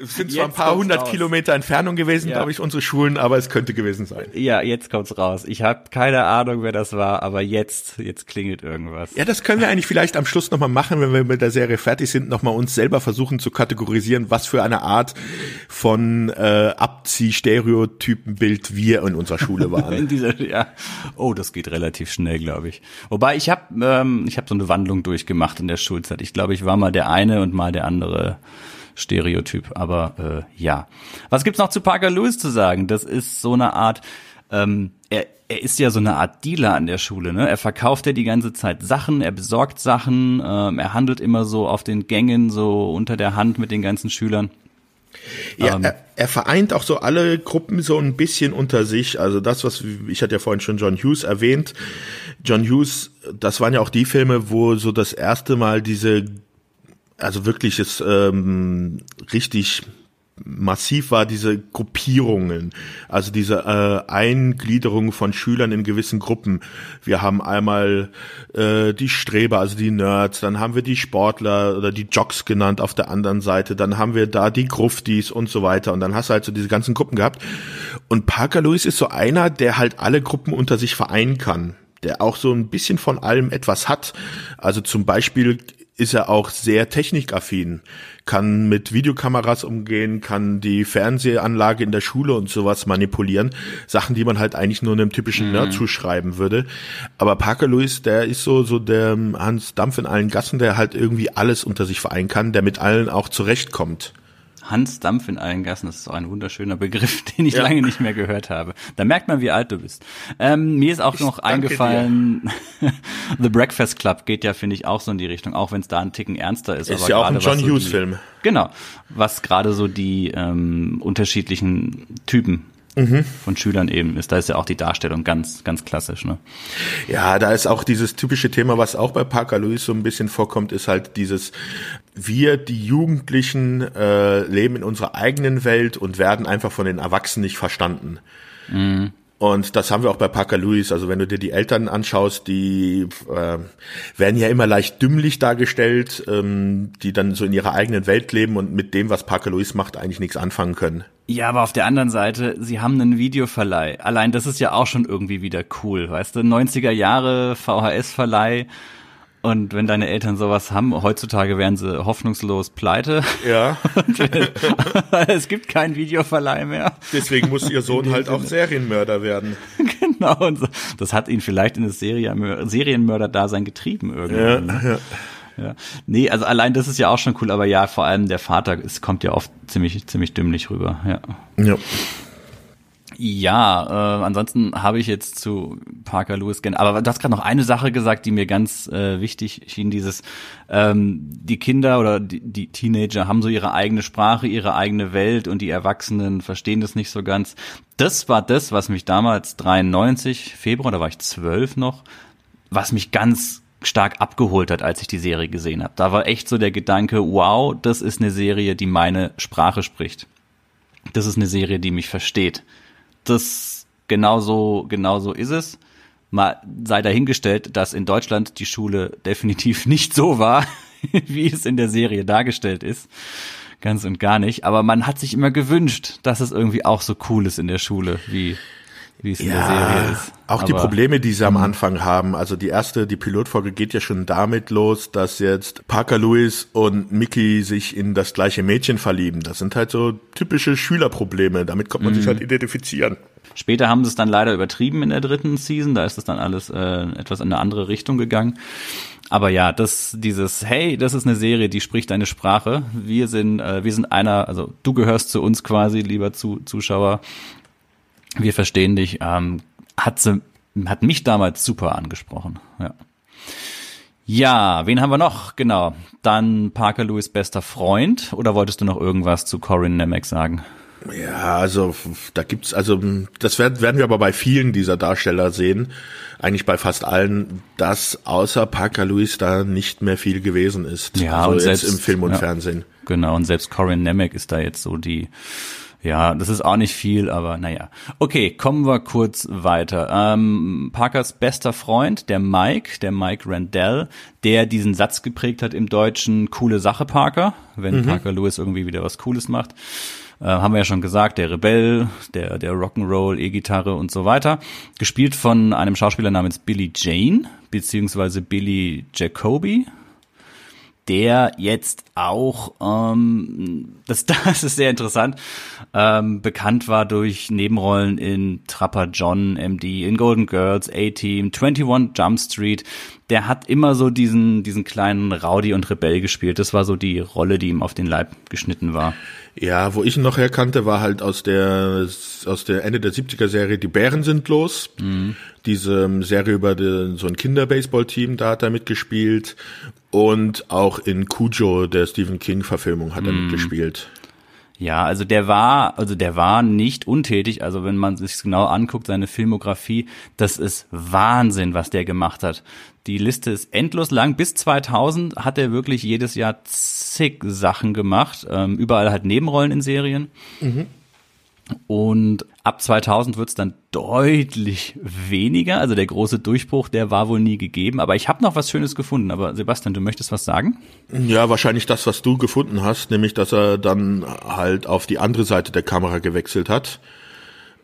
Es sind zwar ein paar hundert raus. Kilometer Entfernung gewesen, ja. glaube ich, unsere Schulen, aber es könnte gewesen sein. Ja, jetzt kommt's raus. Ich habe keine Ahnung, wer das war, aber jetzt, jetzt klingelt irgendwas. Ja, das können wir eigentlich vielleicht am Schluss nochmal machen, wenn wir mit der Serie fertig sind, nochmal uns selber versuchen zu kategorisieren, was für eine Art von äh, Abzieh-Stereotypenbild wir in unserer Schule waren. in dieser, ja. Oh, das geht relativ schnell, glaube ich. Wobei ich habe ähm, ich hab so eine Wandlung durchgemacht in der Schulzeit. Ich glaube, ich war mal der eine und mal der andere. Stereotyp, aber äh, ja. Was gibt's noch zu Parker Lewis zu sagen? Das ist so eine Art, ähm, er, er ist ja so eine Art Dealer an der Schule, ne? Er verkauft ja die ganze Zeit Sachen, er besorgt Sachen, ähm, er handelt immer so auf den Gängen, so unter der Hand mit den ganzen Schülern. Ja, ähm, er, er vereint auch so alle Gruppen so ein bisschen unter sich. Also das, was ich hatte ja vorhin schon John Hughes erwähnt. John Hughes, das waren ja auch die Filme, wo so das erste Mal diese also wirklich es ähm, richtig massiv war diese Gruppierungen, also diese äh, Eingliederung von Schülern in gewissen Gruppen. Wir haben einmal äh, die Streber, also die Nerds, dann haben wir die Sportler oder die Jocks genannt auf der anderen Seite, dann haben wir da die Gruftis und so weiter und dann hast du halt so diese ganzen Gruppen gehabt. Und Parker Lewis ist so einer, der halt alle Gruppen unter sich vereinen kann der auch so ein bisschen von allem etwas hat. Also zum Beispiel ist er auch sehr technikaffin, kann mit Videokameras umgehen, kann die Fernsehanlage in der Schule und sowas manipulieren. Sachen, die man halt eigentlich nur einem typischen mhm. Nerd zuschreiben würde. Aber Parker Lewis, der ist so, so der Hans Dampf in allen Gassen, der halt irgendwie alles unter sich vereinen kann, der mit allen auch zurechtkommt. Hans Dampf in allen Gassen, das ist auch ein wunderschöner Begriff, den ich ja. lange nicht mehr gehört habe. Da merkt man, wie alt du bist. Ähm, mir ist auch ich noch eingefallen, The Breakfast Club geht ja, finde ich, auch so in die Richtung, auch wenn es da ein Ticken ernster ist. Ist ja auch ein John so Hughes Film. Genau, was gerade so die ähm, unterschiedlichen Typen mhm. von Schülern eben ist. Da ist ja auch die Darstellung ganz, ganz klassisch. Ne? Ja, da ist auch dieses typische Thema, was auch bei Parker Lewis so ein bisschen vorkommt, ist halt dieses, wir, die Jugendlichen, äh, leben in unserer eigenen Welt und werden einfach von den Erwachsenen nicht verstanden. Mhm. Und das haben wir auch bei Parker Lewis. Also wenn du dir die Eltern anschaust, die äh, werden ja immer leicht dümmlich dargestellt, ähm, die dann so in ihrer eigenen Welt leben und mit dem, was Parker Lewis macht, eigentlich nichts anfangen können. Ja, aber auf der anderen Seite, sie haben einen Videoverleih. Allein das ist ja auch schon irgendwie wieder cool, weißt du? 90er Jahre VHS-Verleih und wenn deine Eltern sowas haben, heutzutage wären sie hoffnungslos pleite. Ja. es gibt keinen Videoverleih mehr. Deswegen muss ihr Sohn halt auch Serienmörder werden. Genau. Und so. das hat ihn vielleicht in das Serienmörder-Dasein getrieben irgendwann. Ja, ne? ja. Ja. Nee, also allein das ist ja auch schon cool, aber ja, vor allem der Vater, es kommt ja oft ziemlich, ziemlich dümmlich rüber, ja. Ja. Ja, äh, ansonsten habe ich jetzt zu Parker Lewis gerne. Aber du hast gerade noch eine Sache gesagt, die mir ganz äh, wichtig schien. Dieses, ähm, die Kinder oder die, die Teenager haben so ihre eigene Sprache, ihre eigene Welt und die Erwachsenen verstehen das nicht so ganz. Das war das, was mich damals 93 Februar, da war ich zwölf noch, was mich ganz stark abgeholt hat, als ich die Serie gesehen habe. Da war echt so der Gedanke, wow, das ist eine Serie, die meine Sprache spricht. Das ist eine Serie, die mich versteht das genauso, genauso ist es. Mal sei dahingestellt, dass in Deutschland die Schule definitiv nicht so war, wie es in der Serie dargestellt ist. Ganz und gar nicht. Aber man hat sich immer gewünscht, dass es irgendwie auch so cool ist in der Schule, wie wie es ja, in der Serie ist. Auch Aber, die Probleme, die sie am mhm. Anfang haben. Also die erste, die Pilotfolge geht ja schon damit los, dass jetzt Parker Lewis und Mickey sich in das gleiche Mädchen verlieben. Das sind halt so typische Schülerprobleme. Damit kommt man mhm. sich halt identifizieren. Später haben sie es dann leider übertrieben in der dritten Season. Da ist es dann alles äh, etwas in eine andere Richtung gegangen. Aber ja, das, dieses, hey, das ist eine Serie, die spricht deine Sprache. Wir sind, äh, wir sind einer, also du gehörst zu uns quasi, lieber zu, Zuschauer. Wir verstehen dich. Ähm, hat sie, hat mich damals super angesprochen. Ja. Ja, wen haben wir noch? Genau. Dann Parker Lewis bester Freund. Oder wolltest du noch irgendwas zu Corin Nemec sagen? Ja, also da gibt's also das werden, werden wir aber bei vielen dieser Darsteller sehen, eigentlich bei fast allen, dass außer Parker Lewis da nicht mehr viel gewesen ist. Ja, also und selbst, im Film und ja, Fernsehen. Genau, und selbst Corin Nemec ist da jetzt so die ja, das ist auch nicht viel, aber naja. Okay, kommen wir kurz weiter. Ähm, Parkers bester Freund, der Mike, der Mike Randell, der diesen Satz geprägt hat im Deutschen, coole Sache Parker, wenn mhm. Parker Lewis irgendwie wieder was Cooles macht. Äh, haben wir ja schon gesagt, der Rebell, der, der Rock'n'Roll, E-Gitarre und so weiter. Gespielt von einem Schauspieler namens Billy Jane, beziehungsweise Billy Jacoby, der jetzt auch, ähm, das, das ist sehr interessant, ähm, bekannt war durch Nebenrollen in Trapper John, MD, in Golden Girls, A-Team, 21 Jump Street. Der hat immer so diesen, diesen kleinen Rowdy und Rebell gespielt. Das war so die Rolle, die ihm auf den Leib geschnitten war. Ja, wo ich ihn noch erkannte, war halt aus der aus der Ende der 70er Serie Die Bären sind los. Mhm. Diese ähm, Serie über den, so ein Kinderbaseball-Team, da hat er mitgespielt. Und auch in Cujo, der Stephen King-Verfilmung, hat er mhm. mitgespielt. Ja, also der war, also der war nicht untätig. Also wenn man sich genau anguckt, seine Filmografie, das ist Wahnsinn, was der gemacht hat. Die Liste ist endlos lang. Bis 2000 hat er wirklich jedes Jahr zig Sachen gemacht. Ähm, überall halt Nebenrollen in Serien. Mhm. Und ab 2000 wird es dann deutlich weniger. Also der große Durchbruch, der war wohl nie gegeben. Aber ich habe noch was Schönes gefunden. Aber Sebastian, du möchtest was sagen? Ja, wahrscheinlich das, was du gefunden hast, nämlich dass er dann halt auf die andere Seite der Kamera gewechselt hat.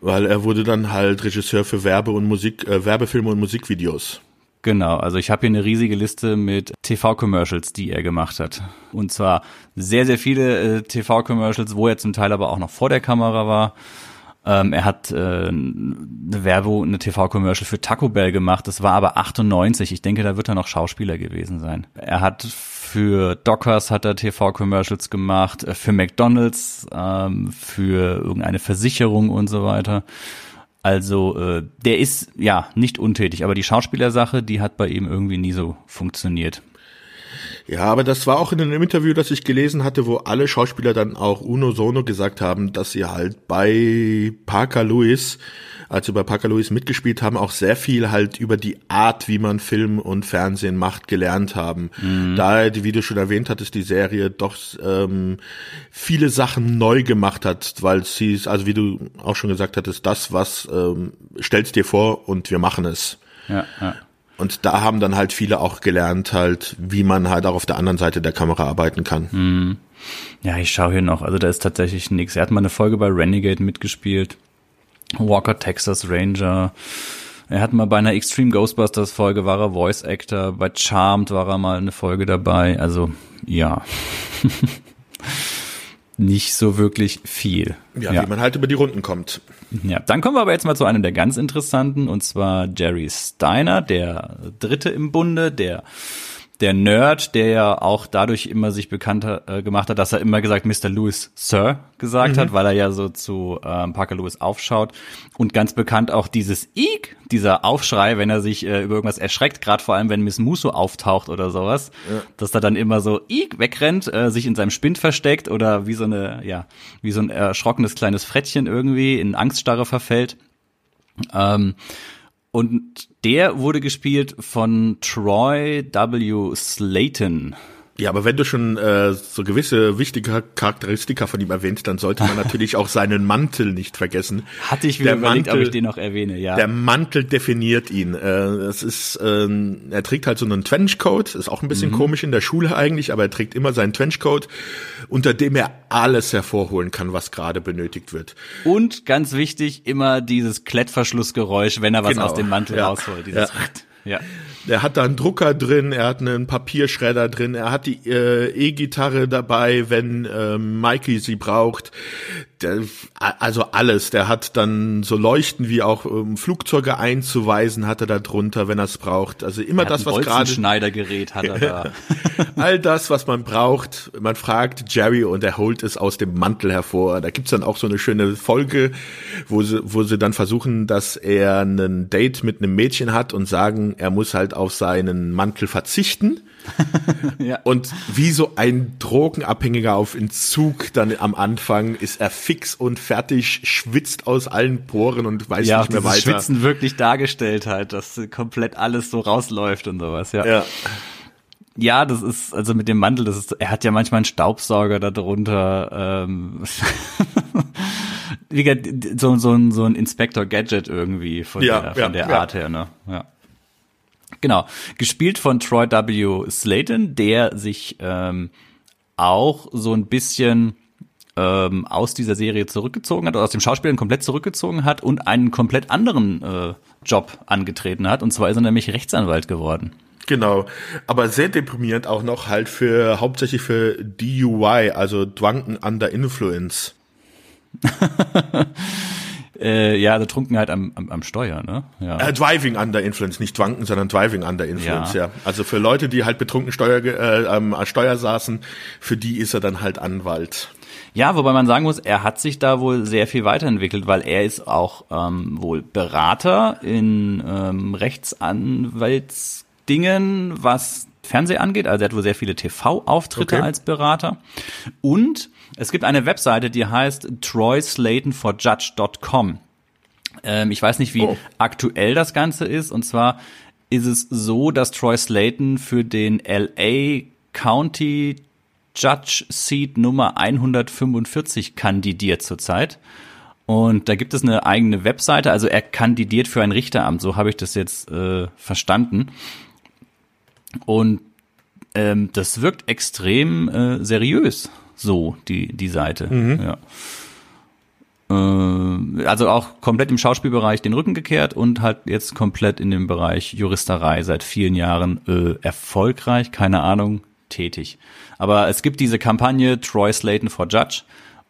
Weil er wurde dann halt Regisseur für Werbe- und Musik, äh, Werbefilme und Musikvideos. Genau, also ich habe hier eine riesige Liste mit TV-Commercials, die er gemacht hat. Und zwar sehr, sehr viele äh, TV-Commercials, wo er zum Teil aber auch noch vor der Kamera war. Ähm, er hat äh, eine Werbung, eine TV-Commercial für Taco Bell gemacht. Das war aber 98. Ich denke, da wird er noch Schauspieler gewesen sein. Er hat für Dockers hat er TV-Commercials gemacht, äh, für McDonald's, ähm, für irgendeine Versicherung und so weiter. Also äh, der ist ja nicht untätig, aber die Schauspielersache, die hat bei ihm irgendwie nie so funktioniert. Ja, aber das war auch in einem Interview, das ich gelesen hatte, wo alle Schauspieler dann auch uno sono gesagt haben, dass sie halt bei Parker Lewis als sie bei Parker Lewis mitgespielt haben, auch sehr viel halt über die Art, wie man Film und Fernsehen macht, gelernt haben. Mhm. Da, wie du schon erwähnt hattest, die Serie doch ähm, viele Sachen neu gemacht hat, weil sie ist, also wie du auch schon gesagt hattest, das, was ähm, stellst dir vor und wir machen es. Ja, ja. Und da haben dann halt viele auch gelernt, halt, wie man halt auch auf der anderen Seite der Kamera arbeiten kann. Mhm. Ja, ich schaue hier noch. Also da ist tatsächlich nichts. Er hat mal eine Folge bei Renegade mitgespielt. Walker Texas Ranger. Er hat mal bei einer Extreme Ghostbusters Folge war er Voice Actor, bei Charmed war er mal eine Folge dabei, also ja. Nicht so wirklich viel. Ja, ja, wie man halt über die Runden kommt. Ja, dann kommen wir aber jetzt mal zu einem der ganz interessanten, und zwar Jerry Steiner, der dritte im Bunde, der der Nerd, der ja auch dadurch immer sich bekannt äh, gemacht hat, dass er immer gesagt Mr. Lewis Sir gesagt mhm. hat, weil er ja so zu ähm, Parker Lewis aufschaut und ganz bekannt auch dieses Eek, dieser Aufschrei, wenn er sich äh, über irgendwas erschreckt, gerade vor allem wenn Miss Musso auftaucht oder sowas, ja. dass er dann immer so Eek wegrennt, äh, sich in seinem Spind versteckt oder wie so eine ja, wie so ein erschrockenes kleines Frettchen irgendwie in Angststarre verfällt. Ähm, und der wurde gespielt von Troy W. Slayton. Ja, aber wenn du schon äh, so gewisse wichtige Charakteristika von ihm erwähnt, dann sollte man natürlich auch seinen Mantel nicht vergessen. Hatte ich wieder der überlegt, Mantel, ob ich den noch erwähne, ja. Der Mantel definiert ihn. Äh, es ist, äh, er trägt halt so einen Trenchcoat, ist auch ein bisschen mhm. komisch in der Schule eigentlich, aber er trägt immer seinen Trenchcoat, unter dem er alles hervorholen kann, was gerade benötigt wird. Und ganz wichtig, immer dieses Klettverschlussgeräusch, wenn er was genau. aus dem Mantel ja. rausholt. Dieses ja. ja. Er hat da einen Drucker drin, er hat einen Papierschredder drin, er hat die äh, E-Gitarre dabei, wenn äh, Mikey sie braucht. Der, also alles. Der hat dann so Leuchten wie auch um, Flugzeuge einzuweisen, hat er da drunter, wenn er es braucht. Also immer das, was gerade. Schneidergerät hat er da. All das, was man braucht. Man fragt Jerry und er holt es aus dem Mantel hervor. Da gibt's dann auch so eine schöne Folge, wo sie, wo sie dann versuchen, dass er ein Date mit einem Mädchen hat und sagen, er muss halt auf seinen Mantel verzichten. ja. Und wie so ein Drogenabhängiger auf Entzug dann am Anfang ist er fix und fertig, schwitzt aus allen Poren und weiß ja, nicht mehr weiter. Schwitzen wirklich dargestellt halt, dass komplett alles so rausläuft und sowas, ja. ja. Ja, das ist, also mit dem Mantel, das ist, er hat ja manchmal einen Staubsauger da drunter, ähm, wie so, so, ein, so ein Inspector Gadget irgendwie von ja, der, von ja, der Art her, ne? Ja. Genau, gespielt von Troy W. Slayton, der sich ähm, auch so ein bisschen ähm, aus dieser Serie zurückgezogen hat, oder aus dem Schauspielern komplett zurückgezogen hat und einen komplett anderen äh, Job angetreten hat. Und zwar ist er nämlich Rechtsanwalt geworden. Genau, aber sehr deprimierend auch noch halt für hauptsächlich für DUI, also Drunken Under Influence. Äh, ja, also Trunkenheit am, am, am Steuer, ne? Ja. Äh, driving under influence, nicht drunken, sondern driving under influence, ja. ja. Also für Leute, die halt betrunken Steuer, äh, am Steuer saßen, für die ist er dann halt Anwalt. Ja, wobei man sagen muss, er hat sich da wohl sehr viel weiterentwickelt, weil er ist auch ähm, wohl Berater in ähm, Rechtsanwaltsdingen, was Fernseh angeht. Also er hat wohl sehr viele TV-Auftritte okay. als Berater. Und es gibt eine Webseite, die heißt troyslaytonforjudge.com. Ähm, ich weiß nicht, wie oh. aktuell das Ganze ist. Und zwar ist es so, dass Troy Slayton für den LA County Judge Seat Nummer 145 kandidiert zurzeit. Und da gibt es eine eigene Webseite, also er kandidiert für ein Richteramt, so habe ich das jetzt äh, verstanden. Und ähm, das wirkt extrem äh, seriös so, die, die Seite. Mhm. Ja. Äh, also auch komplett im Schauspielbereich den Rücken gekehrt und halt jetzt komplett in dem Bereich Juristerei seit vielen Jahren äh, erfolgreich, keine Ahnung, tätig. Aber es gibt diese Kampagne Troy Slayton for Judge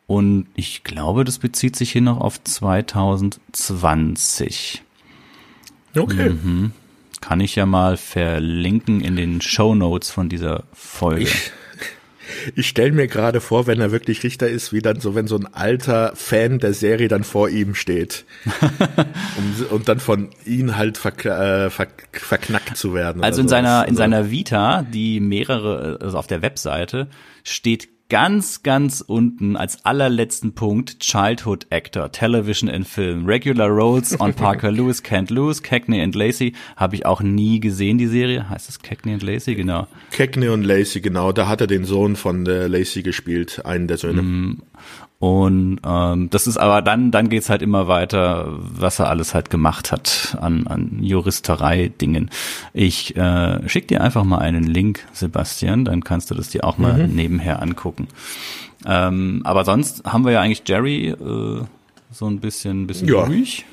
und ich glaube, das bezieht sich hier noch auf 2020. Okay. Mhm. Kann ich ja mal verlinken in den Show Notes von dieser Folge. Ich, ich stelle mir gerade vor, wenn er wirklich Richter ist, wie dann so, wenn so ein alter Fan der Serie dann vor ihm steht um, und dann von ihm halt ver, äh, ver, verknackt zu werden. Also in seiner in also seiner Vita, die mehrere also auf der Webseite steht ganz, ganz unten als allerletzten Punkt Childhood Actor, Television and Film, Regular Roles on Parker Lewis, Can't Lose, Cagney and Lacey. Habe ich auch nie gesehen, die Serie. Heißt das Cagney and Lacey? Genau. Cagney und Lacey, genau. Da hat er den Sohn von der Lacey gespielt, einen der Söhne. Mm. Und ähm, das ist aber dann, dann geht's halt immer weiter, was er alles halt gemacht hat an, an Juristerei-Dingen. Ich äh, schick dir einfach mal einen Link, Sebastian, dann kannst du das dir auch mal mhm. nebenher angucken. Ähm, aber sonst haben wir ja eigentlich Jerry äh, so ein bisschen, bisschen ja. ruhig.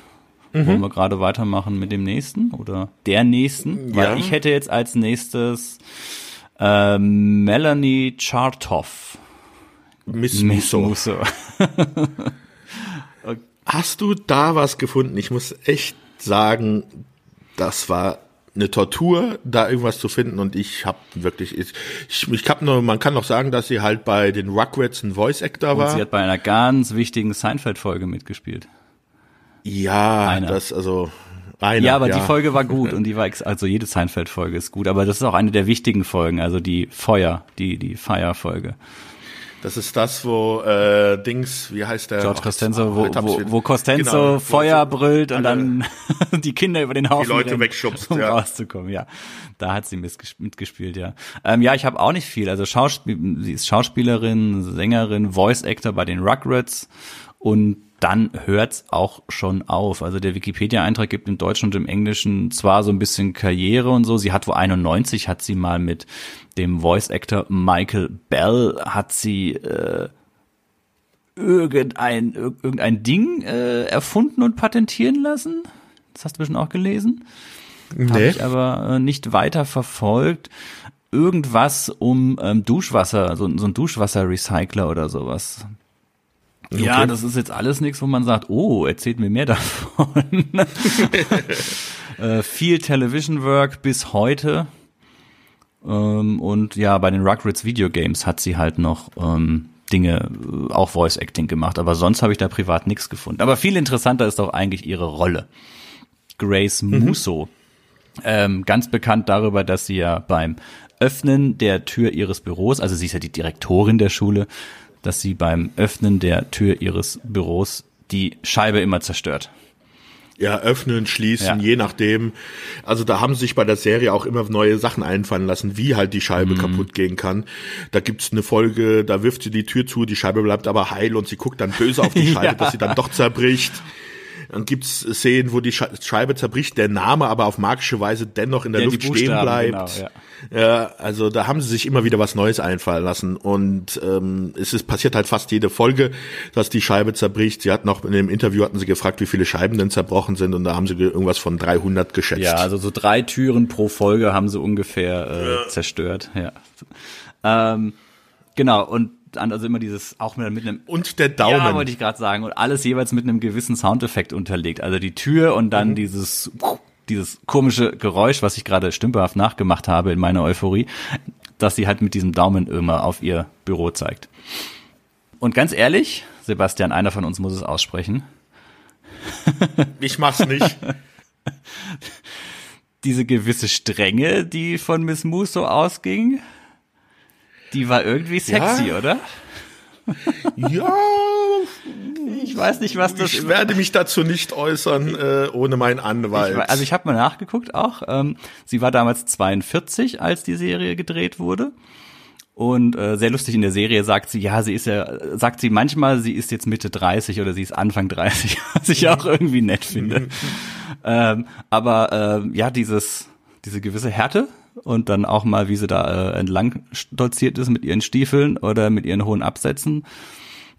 Mhm. Wollen wir gerade weitermachen mit dem nächsten oder der nächsten? Weil ja. ich hätte jetzt als nächstes äh, Melanie Chartoff. Miss, Miss Musso. Okay. Hast du da was gefunden? Ich muss echt sagen, das war eine Tortur, da irgendwas zu finden und ich habe wirklich, ich, ich, ich habe nur, man kann noch sagen, dass sie halt bei den Rugrats ein Voice Actor war. Und sie hat bei einer ganz wichtigen Seinfeld-Folge mitgespielt. Ja, Einer. das also einer, ja, aber ja. die Folge war gut und die war also jede Seinfeld-Folge ist gut, aber das ist auch eine der wichtigen Folgen, also die Feuer, die die Fire-Folge. Das ist das, wo äh, Dings, wie heißt der? George Costanzo, wo, wo, wo Costanzo genau, Feuer wo brüllt und dann die Kinder über den Haufen die Leute wegschubst, um ja. rauszukommen. Ja, da hat sie mitgespielt, ja. Ähm, ja, ich habe auch nicht viel. Also Schauspiel, sie ist Schauspielerin, Sängerin, Voice Actor bei den Rugrats und dann hört's auch schon auf. Also der Wikipedia-Eintrag gibt im Deutschen und im Englischen zwar so ein bisschen Karriere und so. Sie hat wo 91 hat sie mal mit dem Voice-Actor Michael Bell hat sie äh, irgendein irgendein Ding äh, erfunden und patentieren lassen. Das hast du bestimmt auch gelesen. Nee. Habe ich aber äh, nicht weiter verfolgt. Irgendwas um ähm, Duschwasser, so, so ein Duschwasser-Recycler oder sowas. Okay. Ja, das ist jetzt alles nichts, wo man sagt, oh, erzählt mir mehr davon. äh, viel Television Work bis heute. Ähm, und ja, bei den Rugrats Videogames hat sie halt noch ähm, Dinge, äh, auch Voice Acting gemacht. Aber sonst habe ich da privat nichts gefunden. Aber viel interessanter ist auch eigentlich ihre Rolle. Grace mhm. Musso. Ähm, ganz bekannt darüber, dass sie ja beim Öffnen der Tür ihres Büros, also sie ist ja die Direktorin der Schule, dass sie beim Öffnen der Tür ihres Büros die Scheibe immer zerstört. Ja, öffnen, schließen, ja. je nachdem. Also da haben sie sich bei der Serie auch immer neue Sachen einfallen lassen, wie halt die Scheibe mhm. kaputt gehen kann. Da gibt's eine Folge, da wirft sie die Tür zu, die Scheibe bleibt aber heil und sie guckt dann böse auf die Scheibe, ja. dass sie dann doch zerbricht. Dann gibt's Szenen, wo die Scheibe zerbricht, der Name aber auf magische Weise dennoch in der ja, Luft stehen bleibt. Genau, ja. ja. also da haben sie sich immer wieder was Neues einfallen lassen. Und ähm, es ist passiert halt fast jede Folge, dass die Scheibe zerbricht. Sie hat noch in dem Interview hatten sie gefragt, wie viele Scheiben denn zerbrochen sind, und da haben sie irgendwas von 300 geschätzt. Ja, also so drei Türen pro Folge haben sie ungefähr äh, ja. zerstört. Ja. Ähm, genau. Und an, also immer dieses, auch mit, mit einem. Und der Daumen. Ja, wollte ich gerade sagen. Und alles jeweils mit einem gewissen Soundeffekt unterlegt. Also die Tür und dann mhm. dieses, dieses komische Geräusch, was ich gerade stümperhaft nachgemacht habe in meiner Euphorie, dass sie halt mit diesem Daumen immer auf ihr Büro zeigt. Und ganz ehrlich, Sebastian, einer von uns muss es aussprechen. Ich mach's nicht. Diese gewisse Strenge, die von Miss Musso ausging, die war irgendwie sexy, ja. oder? Ja, ich weiß nicht, was das. Ich werde mich dazu nicht äußern äh, ohne meinen Anwalt. Ich, also ich habe mal nachgeguckt auch. Ähm, sie war damals 42, als die Serie gedreht wurde. Und äh, sehr lustig in der Serie sagt sie, ja, sie ist ja, sagt sie manchmal, sie ist jetzt Mitte 30 oder sie ist Anfang 30, was ich auch irgendwie nett finde. ähm, aber äh, ja, dieses, diese gewisse Härte, und dann auch mal, wie sie da äh, entlang stolziert ist mit ihren Stiefeln oder mit ihren hohen Absätzen.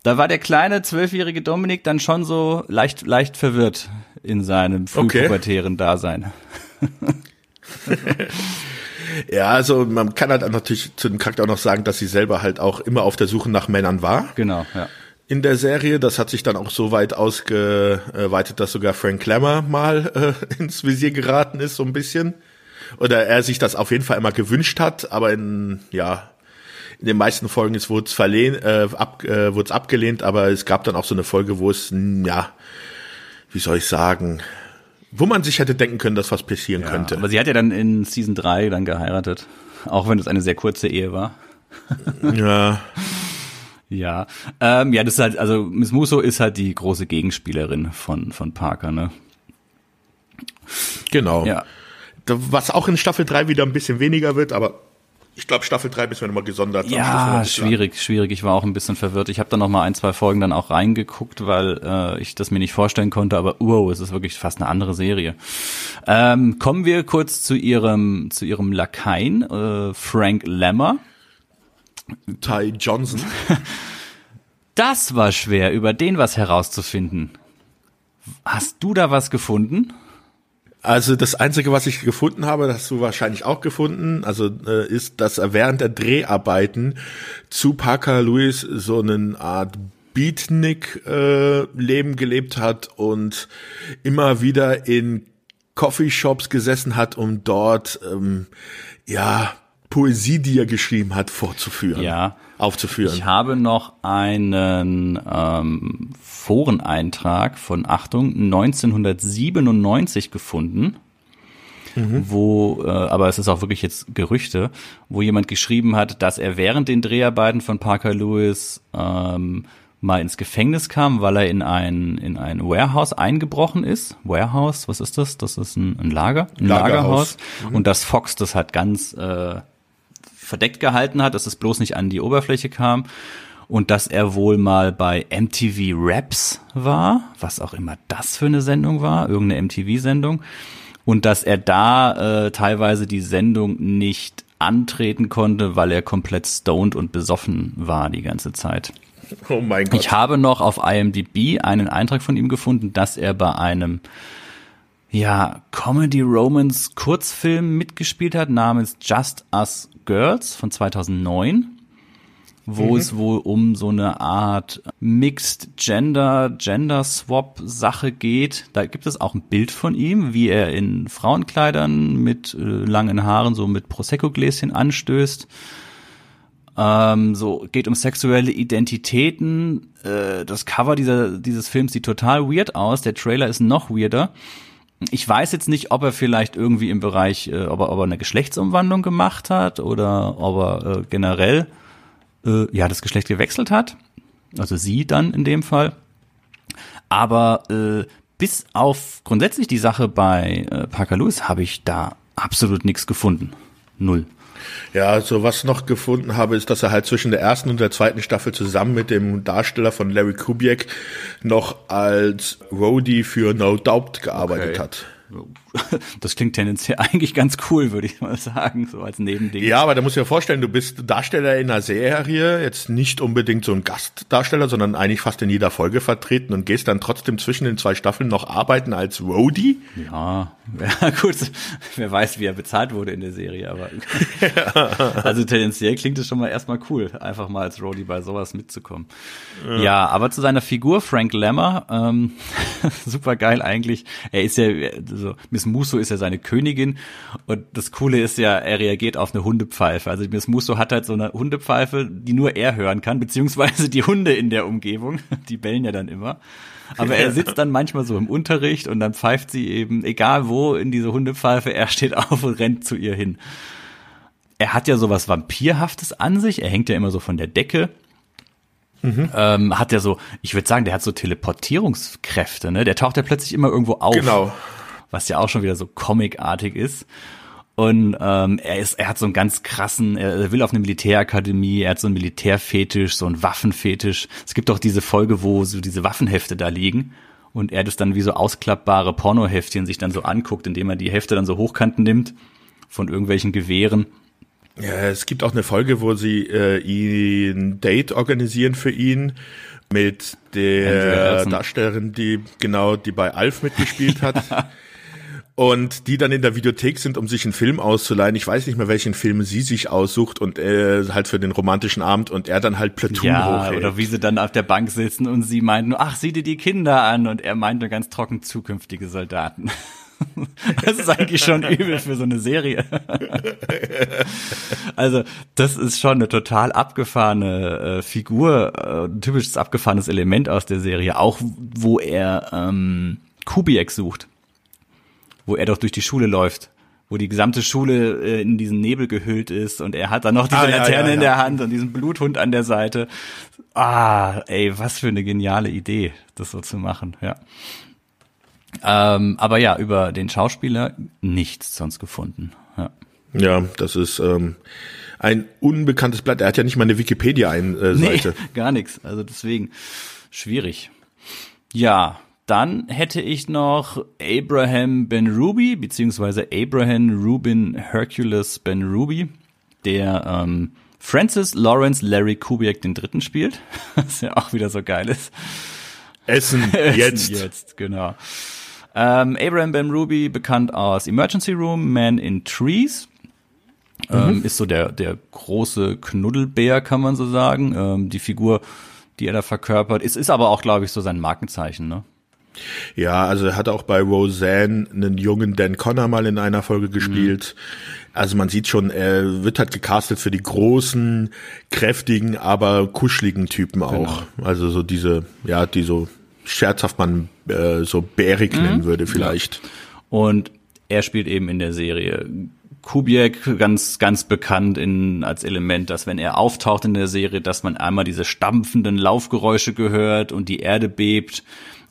Da war der kleine zwölfjährige Dominik dann schon so leicht leicht verwirrt in seinem frühpubertären okay. Dasein. ja, also man kann halt natürlich zu dem Charakter auch noch sagen, dass sie selber halt auch immer auf der Suche nach Männern war. Genau, ja. In der Serie, das hat sich dann auch so weit ausgeweitet, dass sogar Frank Klemmer mal äh, ins Visier geraten ist, so ein bisschen oder er sich das auf jeden Fall immer gewünscht hat, aber in, ja, in den meisten Folgen ist, wurde es verlehnt, äh, ab, äh, wurde es abgelehnt, aber es gab dann auch so eine Folge, wo es, ja, wie soll ich sagen, wo man sich hätte denken können, dass was passieren ja, könnte. Aber sie hat ja dann in Season 3 dann geheiratet, auch wenn es eine sehr kurze Ehe war. ja. Ja, ähm, ja, das ist halt, also Miss Musso ist halt die große Gegenspielerin von von Parker, ne? Genau. Ja was auch in Staffel 3 wieder ein bisschen weniger wird, aber ich glaube, Staffel 3 müssen wir nochmal gesondert. Ja, schwierig, lang. schwierig. Ich war auch ein bisschen verwirrt. Ich habe da nochmal ein, zwei Folgen dann auch reingeguckt, weil äh, ich das mir nicht vorstellen konnte, aber wow, es ist wirklich fast eine andere Serie. Ähm, kommen wir kurz zu ihrem, zu ihrem Lakaien, äh, Frank Lammer. Ty Johnson. Das war schwer, über den was herauszufinden. Hast du da was gefunden? Also das Einzige, was ich gefunden habe, das hast du wahrscheinlich auch gefunden, also äh, ist, dass er während der Dreharbeiten zu Parker Lewis so eine Art Beatnik-Leben äh, gelebt hat und immer wieder in Coffeeshops gesessen hat, um dort ähm, ja Poesie, die er geschrieben hat, vorzuführen. Ja. Aufzuführen. Ich habe noch einen ähm, Foreneintrag von Achtung 1997 gefunden. mhm. wo, äh, aber es ist auch wirklich jetzt Gerüchte, wo jemand geschrieben hat, dass er während den Dreharbeiten von Parker Lewis ähm, mal ins Gefängnis kam, weil er in ein, in ein Warehouse eingebrochen ist. Warehouse, was ist das? Das ist ein, ein Lager, ein Lagerhaus. Lagerhaus. Mhm. Und dass Fox das halt ganz äh, verdeckt gehalten hat, dass es bloß nicht an die Oberfläche kam. Und dass er wohl mal bei MTV Raps war, was auch immer das für eine Sendung war, irgendeine MTV-Sendung. Und dass er da äh, teilweise die Sendung nicht antreten konnte, weil er komplett stoned und besoffen war die ganze Zeit. Oh mein Gott. Ich habe noch auf IMDb einen Eintrag von ihm gefunden, dass er bei einem ja, Comedy Romance Kurzfilm mitgespielt hat namens Just Us Girls von 2009 wo mhm. es wohl um so eine Art Mixed Gender, Gender Swap Sache geht. Da gibt es auch ein Bild von ihm, wie er in Frauenkleidern mit äh, langen Haaren so mit Prosecco-Gläschen anstößt. Ähm, so geht um sexuelle Identitäten. Äh, das Cover dieser, dieses Films sieht total weird aus. Der Trailer ist noch weirder. Ich weiß jetzt nicht, ob er vielleicht irgendwie im Bereich, äh, ob, er, ob er eine Geschlechtsumwandlung gemacht hat oder ob er äh, generell äh, ja das Geschlecht gewechselt hat. Also sie dann in dem Fall. Aber äh, bis auf grundsätzlich die Sache bei äh, Parker Lewis habe ich da absolut nichts gefunden. Null. Ja, so was noch gefunden habe, ist, dass er halt zwischen der ersten und der zweiten Staffel zusammen mit dem Darsteller von Larry Kubiak noch als Roadie für No Doubt gearbeitet okay. hat. Das klingt tendenziell eigentlich ganz cool, würde ich mal sagen, so als Nebending. Ja, aber da musst du dir vorstellen, du bist Darsteller in einer Serie, jetzt nicht unbedingt so ein Gastdarsteller, sondern eigentlich fast in jeder Folge vertreten und gehst dann trotzdem zwischen den zwei Staffeln noch arbeiten als Roadie. Ja, ja gut, wer weiß, wie er bezahlt wurde in der Serie, aber also tendenziell klingt es schon mal erstmal cool, einfach mal als Roadie bei sowas mitzukommen. Ja, ja aber zu seiner Figur Frank Lemmer, ähm, super geil eigentlich. Er ist ja also Miss Musso ist ja seine Königin und das Coole ist ja, er reagiert auf eine Hundepfeife. Also Miss Musso hat halt so eine Hundepfeife, die nur er hören kann, beziehungsweise die Hunde in der Umgebung, die bellen ja dann immer. Aber er sitzt dann manchmal so im Unterricht und dann pfeift sie eben, egal wo in diese Hundepfeife, er steht auf und rennt zu ihr hin. Er hat ja sowas Vampirhaftes an sich, er hängt ja immer so von der Decke. Mhm. Ähm, hat ja so, ich würde sagen, der hat so Teleportierungskräfte, ne? Der taucht ja plötzlich immer irgendwo auf. Genau was ja auch schon wieder so comicartig ist. Und ähm, er ist, er hat so einen ganz krassen, er will auf eine Militärakademie, er hat so einen Militärfetisch, so einen Waffenfetisch. Es gibt auch diese Folge, wo so diese Waffenhefte da liegen und er das dann wie so ausklappbare Pornoheftchen sich dann so anguckt, indem er die Hefte dann so hochkanten nimmt von irgendwelchen Gewehren. Ja, es gibt auch eine Folge, wo sie äh, ihn ein Date organisieren für ihn mit der Darstellerin, die genau, die bei Alf mitgespielt hat. und die dann in der Videothek sind, um sich einen Film auszuleihen. Ich weiß nicht mehr, welchen Film sie sich aussucht und äh, halt für den romantischen Abend und er dann halt Platoon ja, hochhält. Oder wie sie dann auf der Bank sitzen und sie meint nur, ach, sieh dir die Kinder an und er meint nur ganz trocken zukünftige Soldaten. Das ist eigentlich schon übel für so eine Serie. Also, das ist schon eine total abgefahrene äh, Figur, äh, ein typisches abgefahrenes Element aus der Serie, auch wo er ähm, Kubiak sucht wo er doch durch die Schule läuft wo die gesamte Schule äh, in diesen Nebel gehüllt ist und er hat dann noch diese ah, Laterne ja, ja, in der Hand und diesen Bluthund an der Seite. Ah, ey, was für eine geniale Idee, das so zu machen, ja. Ähm, aber ja, über den Schauspieler nichts sonst gefunden. Ja, ja das ist ähm, ein unbekanntes Blatt. Er hat ja nicht mal eine Wikipedia-Seite. Nee, gar nichts. Also deswegen schwierig. Ja, dann hätte ich noch Abraham Ben Ruby, beziehungsweise Abraham Rubin Hercules Ben Ruby, der ähm, Francis Lawrence Larry Kubiak den Dritten spielt, was ja auch wieder so geil ist. Essen, jetzt. Essen jetzt, genau. Ähm, Abraham Ben Ruby, bekannt aus Emergency Room, Man in Trees. Ähm, mhm. ist so der, der große Knuddelbär, kann man so sagen. Ähm, die Figur, die er da verkörpert. Es ist aber auch, glaube ich, so sein Markenzeichen, ne? Ja, also er hat auch bei Roseanne einen jungen Dan Connor mal in einer Folge gespielt. Mhm. Also man sieht schon, er wird halt gecastet für die großen, kräftigen, aber kuscheligen Typen auch. Genau. Also so diese, ja, die so scherzhaft man äh, so bärig mhm. nennen würde vielleicht. Ja. Und er spielt eben in der Serie Kubiak ganz, ganz bekannt in, als Element, dass wenn er auftaucht in der Serie, dass man einmal diese stampfenden Laufgeräusche gehört und die Erde bebt.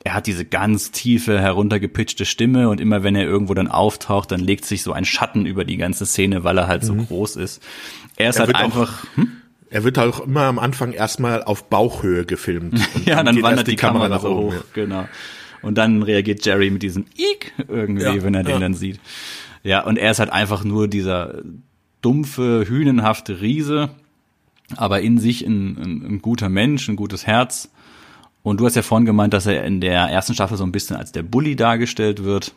Er hat diese ganz tiefe, heruntergepitchte Stimme und immer wenn er irgendwo dann auftaucht, dann legt sich so ein Schatten über die ganze Szene, weil er halt mhm. so groß ist. Er ist er halt einfach. Auch, hm? Er wird auch immer am Anfang erstmal auf Bauchhöhe gefilmt. ja, dann, dann wandert die, Kamera, Kamera so hoch, ja. genau. Und dann reagiert Jerry mit diesem Ick irgendwie, ja, wenn er den dann sieht. Ja, und er ist halt einfach nur dieser dumpfe, hünenhafte Riese, aber in sich ein, ein, ein guter Mensch, ein gutes Herz. Und du hast ja vorhin gemeint, dass er in der ersten Staffel so ein bisschen als der Bully dargestellt wird.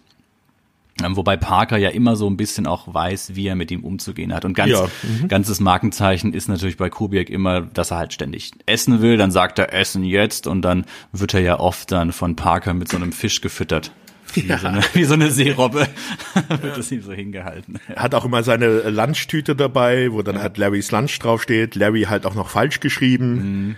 Ähm, wobei Parker ja immer so ein bisschen auch weiß, wie er mit ihm umzugehen hat. Und ganz, ja. mhm. ganzes Markenzeichen ist natürlich bei Kubiak immer, dass er halt ständig essen will. Dann sagt er Essen jetzt und dann wird er ja oft dann von Parker mit so einem Fisch gefüttert. Wie, ja. so, eine, wie so eine Seerobbe wird das ihm so hingehalten. Hat auch immer seine Lunchtüte dabei, wo dann ja. halt Larrys Lunch draufsteht. Larry halt auch noch falsch geschrieben. Mhm.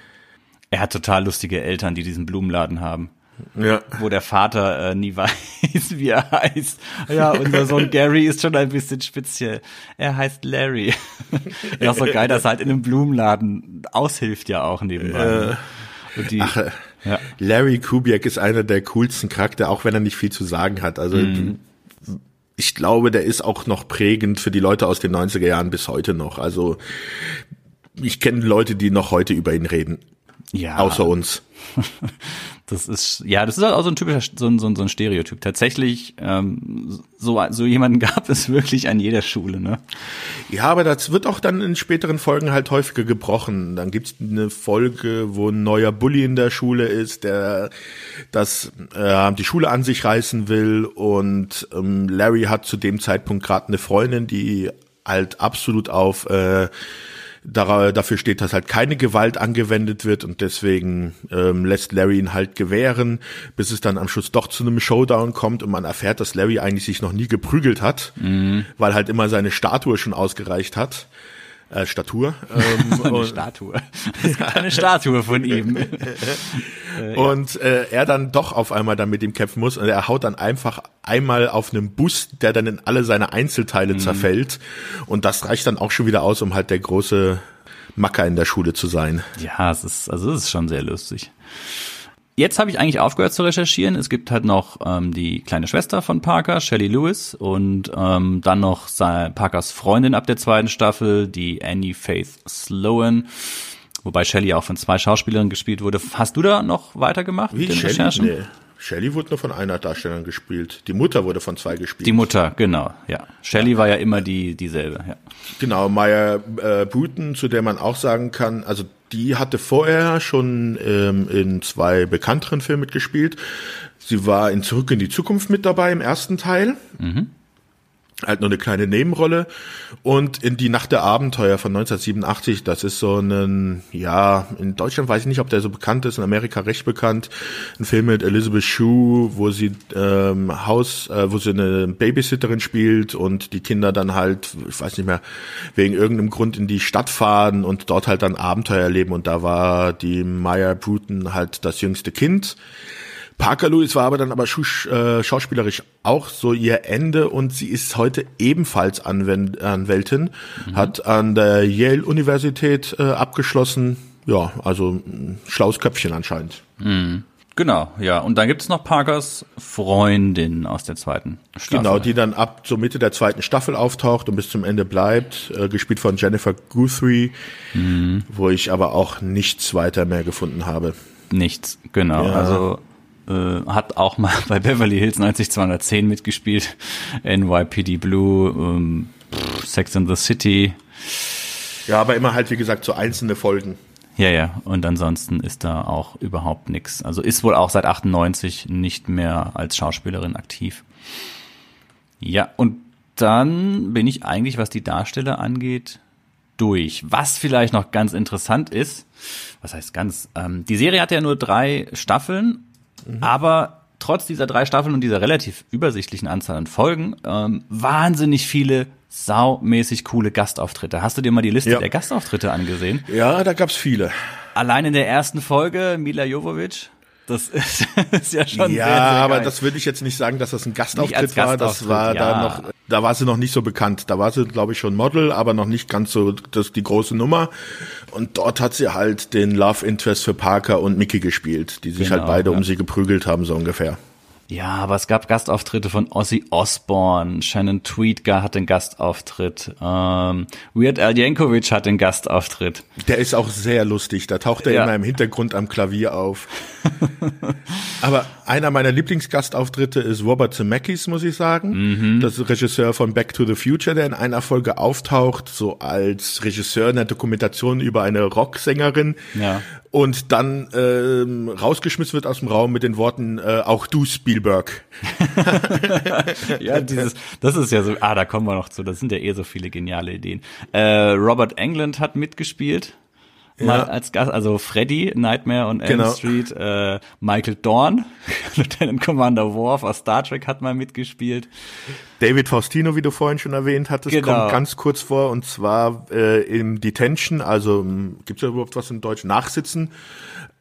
Er hat total lustige Eltern, die diesen Blumenladen haben. Ja. Wo der Vater äh, nie weiß, wie er heißt. Ja, unser Sohn Gary ist schon ein bisschen speziell. Er heißt Larry. ja, so geil, dass er halt in einem Blumenladen aushilft ja auch nebenbei. Äh, die, Ach, äh, ja. Larry Kubiak ist einer der coolsten Charakter, auch wenn er nicht viel zu sagen hat. Also mhm. ich glaube, der ist auch noch prägend für die Leute aus den 90er Jahren bis heute noch. Also ich kenne Leute, die noch heute über ihn reden. Ja. Außer uns. Das ist, ja, das ist halt auch so ein typischer, so ein, so ein, so ein Stereotyp. Tatsächlich, ähm, so, so jemanden gab es wirklich an jeder Schule, ne? Ja, aber das wird auch dann in späteren Folgen halt häufiger gebrochen. Dann gibt's eine Folge, wo ein neuer Bully in der Schule ist, der das äh, die Schule an sich reißen will und ähm, Larry hat zu dem Zeitpunkt gerade eine Freundin, die halt absolut auf äh, dafür steht, dass halt keine Gewalt angewendet wird und deswegen ähm, lässt Larry ihn halt gewähren, bis es dann am Schluss doch zu einem Showdown kommt und man erfährt, dass Larry eigentlich sich noch nie geprügelt hat, mhm. weil halt immer seine Statue schon ausgereicht hat äh, Statur. Ähm, eine Statue. Es gibt eine Statue von ihm. äh, und äh, er dann doch auf einmal dann mit ihm kämpfen muss und er haut dann einfach einmal auf einem Bus, der dann in alle seine Einzelteile mhm. zerfällt und das reicht dann auch schon wieder aus, um halt der große Macker in der Schule zu sein. Ja, es ist also es ist schon sehr lustig. Jetzt habe ich eigentlich aufgehört zu recherchieren. Es gibt halt noch ähm, die kleine Schwester von Parker, Shelley Lewis, und ähm, dann noch Parkers Freundin ab der zweiten Staffel, die Annie Faith Sloan. Wobei Shelley auch von zwei Schauspielerinnen gespielt wurde. Hast du da noch weitergemacht Wie, mit den Shelley? Recherchen? Nee. Shelley wurde nur von einer Darstellerin gespielt. Die Mutter wurde von zwei gespielt. Die Mutter, genau, ja. Shelley war ja immer die dieselbe, ja. Genau, Maya äh, Bruton, zu der man auch sagen kann, also die hatte vorher schon ähm, in zwei bekannteren Filmen mitgespielt. Sie war in Zurück in die Zukunft mit dabei im ersten Teil. Mhm halt nur eine kleine Nebenrolle. Und in die Nacht der Abenteuer von 1987, das ist so ein, ja, in Deutschland weiß ich nicht, ob der so bekannt ist, in Amerika recht bekannt, ein Film mit Elizabeth Shue, wo sie ähm, Haus, äh, wo sie eine Babysitterin spielt und die Kinder dann halt, ich weiß nicht mehr, wegen irgendeinem Grund in die Stadt fahren und dort halt dann Abenteuer erleben. Und da war die Maya Bruton halt das jüngste Kind. Parker Lewis war aber dann aber äh, schauspielerisch auch so ihr Ende und sie ist heute ebenfalls Anwend Anwältin, mhm. hat an der Yale Universität äh, abgeschlossen. Ja, also ein schlaues Köpfchen anscheinend. Mhm. Genau, ja. Und dann gibt es noch Parkers Freundin aus der zweiten Staffel. Genau, die dann ab so Mitte der zweiten Staffel auftaucht und bis zum Ende bleibt, äh, gespielt von Jennifer Guthrie, mhm. wo ich aber auch nichts weiter mehr gefunden habe. Nichts, genau. Ja. Also äh, hat auch mal bei Beverly Hills 90210 mitgespielt, NYPD Blue, ähm, Sex in the City. Ja, aber immer halt, wie gesagt, so einzelne Folgen. Ja, ja, und ansonsten ist da auch überhaupt nichts. Also ist wohl auch seit 98 nicht mehr als Schauspielerin aktiv. Ja, und dann bin ich eigentlich, was die Darsteller angeht, durch. Was vielleicht noch ganz interessant ist, was heißt ganz, ähm, die Serie hat ja nur drei Staffeln Mhm. Aber trotz dieser drei Staffeln und dieser relativ übersichtlichen Anzahl an Folgen, ähm, wahnsinnig viele saumäßig coole Gastauftritte. Hast du dir mal die Liste ja. der Gastauftritte angesehen? Ja, da gab's viele. Allein in der ersten Folge Mila Jovovich. Das ist, ist ja schon Ja, sehr, sehr aber geil. das würde ich jetzt nicht sagen, dass das ein Gastauftritt war. Das war ja. da noch, da war sie noch nicht so bekannt. Da war sie, glaube ich, schon Model, aber noch nicht ganz so das die große Nummer. Und dort hat sie halt den Love Interest für Parker und Mickey gespielt, die sich Genau, halt beide ja. um sie geprügelt haben, so ungefähr. Ja, aber es gab Gastauftritte von Ozzy Osbourne, Shannon Tweedgar hat den Gastauftritt, ähm, Weird Al Yankovic hat den Gastauftritt. Der ist auch sehr lustig. Da taucht er Ja. immer im Hintergrund am Klavier auf. Aber einer meiner Lieblingsgastauftritte ist Robert Zemeckis, muss ich sagen. Mhm. Das ist Regisseur von Back to the Future, der in einer Folge auftaucht, so als Regisseur in einer Dokumentation über eine Rocksängerin. Ja. Und dann ähm, rausgeschmissen wird aus dem Raum mit den Worten, äh, auch du Spielberg. Ja, dieses, das ist ja so, ah, da kommen wir noch zu, das sind ja eh so viele geniale Ideen. Äh, Robert Englund hat mitgespielt. Mal Ja. als Gast, also Freddy, Nightmare on Elm Genau. Street, äh, Michael Dorn, Lieutenant Commander Worf aus Star Trek hat mal mitgespielt. David Faustino, wie du vorhin schon erwähnt hattest, Genau. kommt ganz kurz vor und zwar äh, im Detention, also gibt es ja überhaupt was in Deutsch? Nachsitzen.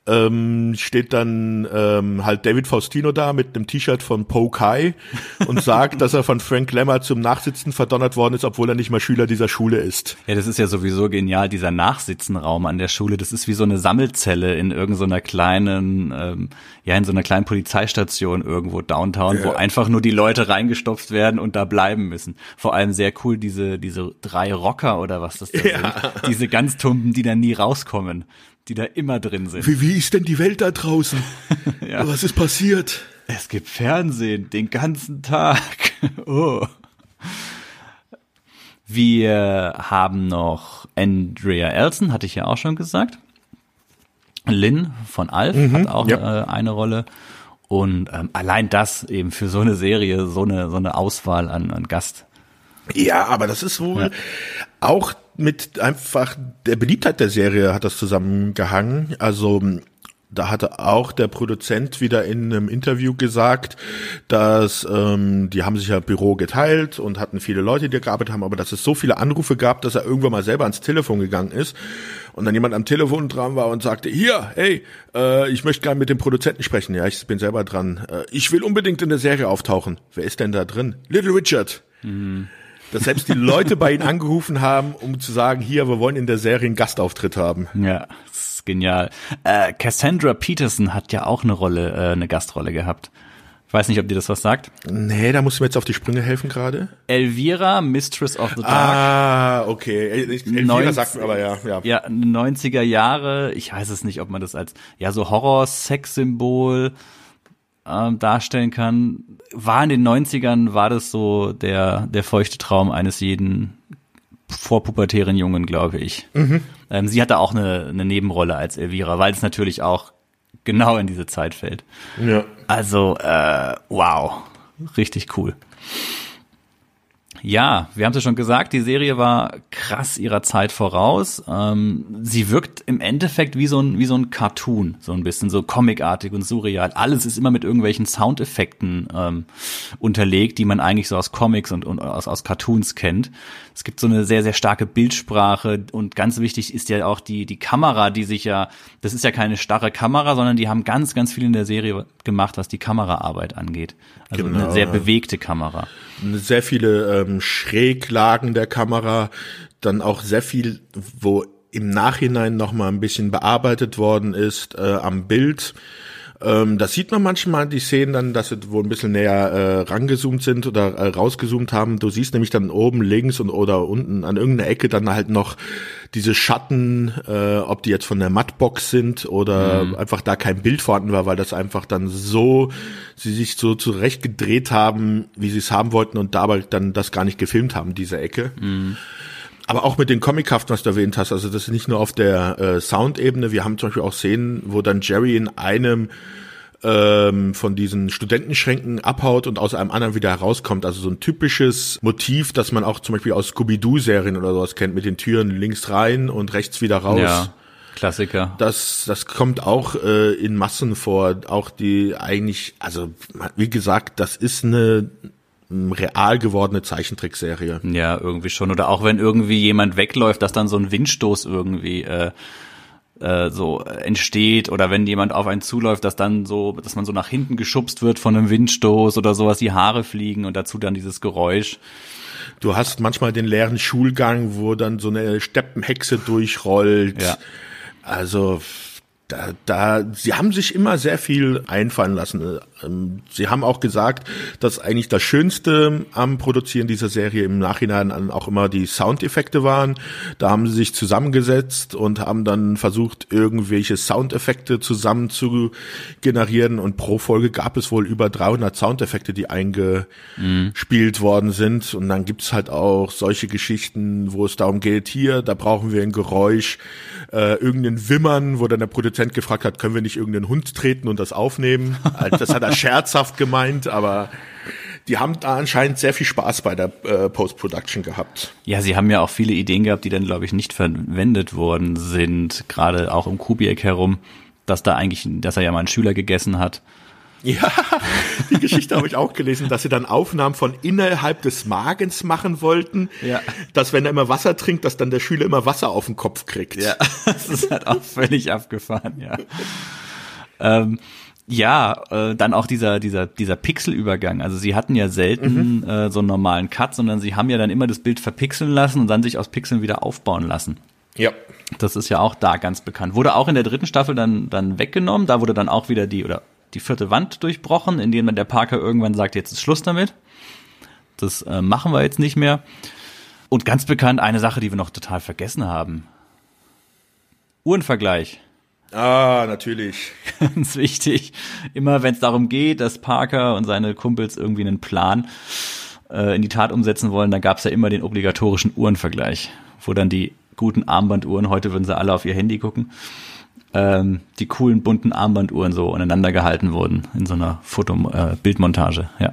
Ähm, steht dann ähm, halt David Faustino da mit einem T-Shirt von Poe Kai und sagt, dass er von Frank Lemmer zum Nachsitzen verdonnert worden ist, obwohl er nicht mal Schüler dieser Schule ist. Ja, das ist ja sowieso genial, dieser Nachsitzenraum an der Schule. Das ist wie so eine Sammelzelle in irgendeiner kleinen, ähm, ja, in so einer kleinen Polizeistation irgendwo downtown, wo einfach nur die Leute reingestopft werden und da bleiben müssen. Vor allem sehr cool, diese, diese drei Rocker oder was das da sind. Diese ganz tumpen, die da nie rauskommen, die da immer drin sind. Wie, wie ist denn die Welt da draußen? Ja. Was ist passiert? Es gibt Fernsehen den ganzen Tag. Oh. Wir haben noch Andrea Elson, hatte ich ja auch schon gesagt. Lynn von Alf hat auch ja. äh, eine Rolle. Und ähm, allein das eben für so eine Serie, so eine, so eine Auswahl an, an Gast. Ja, aber das ist wohl auch mit einfach der Beliebtheit der Serie hat das zusammengehangen. Also da hatte auch der Produzent wieder in einem Interview gesagt, dass ähm, die haben sich ja Büro geteilt und hatten viele Leute, die gearbeitet haben, aber dass es so viele Anrufe gab, dass er irgendwann mal selber ans Telefon gegangen ist und dann jemand am Telefon dran war und sagte, hier, hey, äh, ich möchte gerne mit dem Produzenten sprechen. Ja, ich bin selber dran. Äh, ich will unbedingt in der Serie auftauchen. Wer ist denn da drin? Little Richard. Dass selbst die Leute bei ihm angerufen haben, um zu sagen, hier, wir wollen in der Serie einen Gastauftritt haben. Ja, das ist genial. Äh, Cassandra Peterson hat ja auch eine Rolle, äh, eine Gastrolle gehabt. Ich weiß nicht, ob dir das was sagt. Nee, da musst du mir jetzt auf die Sprünge helfen gerade. Elvira, Mistress of the Dark. Ah, okay. Ich, Elvira Neunzig- sagt mir aber ja, ja. Ja, 90er Jahre, ich weiß es nicht, ob man das als ja so Horror-Sex-Symbol ähm, darstellen kann. War in den 90ern, war das so der, der feuchte Traum eines jeden vorpubertären Jungen, glaube ich. Ähm, sie hatte auch eine, eine Nebenrolle als Elvira, weil es natürlich auch genau in diese Zeit fällt. ja. Also, äh, wow, richtig cool. Ja, wir haben es ja schon gesagt, die Serie war krass ihrer Zeit voraus. Ähm, sie wirkt im Endeffekt wie so ein wie so ein Cartoon, so ein bisschen so comicartig und surreal. Alles ist immer mit irgendwelchen Soundeffekten ähm, unterlegt, die man eigentlich so aus Comics und, und aus, aus Cartoons kennt. Es gibt so eine sehr sehr starke Bildsprache und ganz wichtig ist ja auch die die Kamera, die sich ja, das ist ja keine starre Kamera, sondern die haben ganz ganz viel in der Serie gemacht, was die Kameraarbeit angeht. Also Genau, eine sehr bewegte Kamera. Sehr viele ähm, Schräglagen der Kamera, dann auch sehr viel, wo im Nachhinein noch mal ein bisschen bearbeitet worden ist äh, am Bild. Ähm, das sieht man manchmal die Szenen dann, dass sie wohl ein bisschen näher äh, rangezoomt sind oder äh, rausgezoomt haben. Du siehst nämlich dann oben links und oder unten an irgendeiner Ecke dann halt noch diese Schatten, äh, ob die jetzt von der Mattbox sind oder einfach da kein Bild vorhanden war, weil das einfach dann so, sie sich so zurecht gedreht haben, wie sie es haben wollten und dabei dann das gar nicht gefilmt haben, diese Ecke. Aber auch mit den Comichaften, was du erwähnt hast, also das ist nicht nur auf der äh, Soundebene, wir haben zum Beispiel auch Szenen, wo dann Jerry in einem ähm, von diesen Studentenschränken abhaut und aus einem anderen wieder herauskommt. Also so ein typisches Motiv, das man auch zum Beispiel aus Scooby-Doo-Serien oder sowas kennt, mit den Türen links rein und rechts wieder raus. Ja, Klassiker. Das, das kommt auch äh, in Massen vor. Auch die eigentlich, also wie gesagt, das ist eine real gewordene Zeichentrickserie. Ja, irgendwie schon. Oder auch wenn irgendwie jemand wegläuft, dass dann so ein Windstoß irgendwie äh, äh, so entsteht oder wenn jemand auf einen zuläuft, dass dann so, dass man so nach hinten geschubst wird von einem Windstoß oder sowas, die Haare fliegen und dazu dann dieses Geräusch. Du hast manchmal den leeren Schulgang, wo dann so eine Steppenhexe durchrollt. Ja. Also da, da, sie haben sich immer sehr viel einfallen lassen. Ähm, sie haben auch gesagt, dass eigentlich das Schönste am Produzieren dieser Serie im Nachhinein auch immer die Soundeffekte waren. Da haben sie sich zusammengesetzt und haben dann versucht, irgendwelche Soundeffekte zusammen zu generieren. Und pro Folge gab es wohl über 300 Soundeffekte, die eingespielt mhm. worden sind. Und dann gibt's halt auch solche Geschichten, wo es darum geht, hier, da brauchen wir ein Geräusch, äh, irgendein Wimmern, wo dann der Produzent gefragt hat, können wir nicht irgendeinen Hund treten und das aufnehmen? Also das hat er scherzhaft gemeint, aber die haben da anscheinend sehr viel Spaß bei der äh, Post-Production gehabt. Ja, sie haben ja auch viele Ideen gehabt, die dann, glaube ich, nicht verwendet worden sind, gerade auch um Kubiak herum, dass da eigentlich, dass er ja mal einen Schüler gegessen hat. Ja, die Geschichte habe ich auch gelesen, dass sie dann Aufnahmen von innerhalb des Magens machen wollten, ja. dass wenn er immer Wasser trinkt, dass dann der Schüler immer Wasser auf den Kopf kriegt. Ja, das ist halt auch völlig abgefahren, ja. ähm, ja, äh, dann auch dieser dieser dieser Pixelübergang. Also sie hatten ja selten mhm. äh, so einen normalen Cut, sondern sie haben ja dann immer das Bild verpixeln lassen und dann sich aus Pixeln wieder aufbauen lassen. Ja. Das ist ja auch da ganz bekannt. Wurde auch in der dritten Staffel dann dann weggenommen. Da wurde dann auch wieder die oder die vierte Wand durchbrochen, indem man der Parker irgendwann sagt, jetzt ist Schluss damit. Das äh, machen wir jetzt nicht mehr. Und ganz bekannt eine Sache, die wir noch total vergessen haben. Uhrenvergleich. Ah, natürlich. Ganz wichtig. Immer wenn es darum geht, dass Parker und seine Kumpels irgendwie einen Plan äh, in die Tat umsetzen wollen, dann gab es ja immer den obligatorischen Uhrenvergleich, wo dann die guten Armbanduhren, heute würden sie alle auf ihr Handy gucken, ähm, die coolen bunten Armbanduhren so aneinander gehalten wurden in so einer Foto äh, Bildmontage, ja.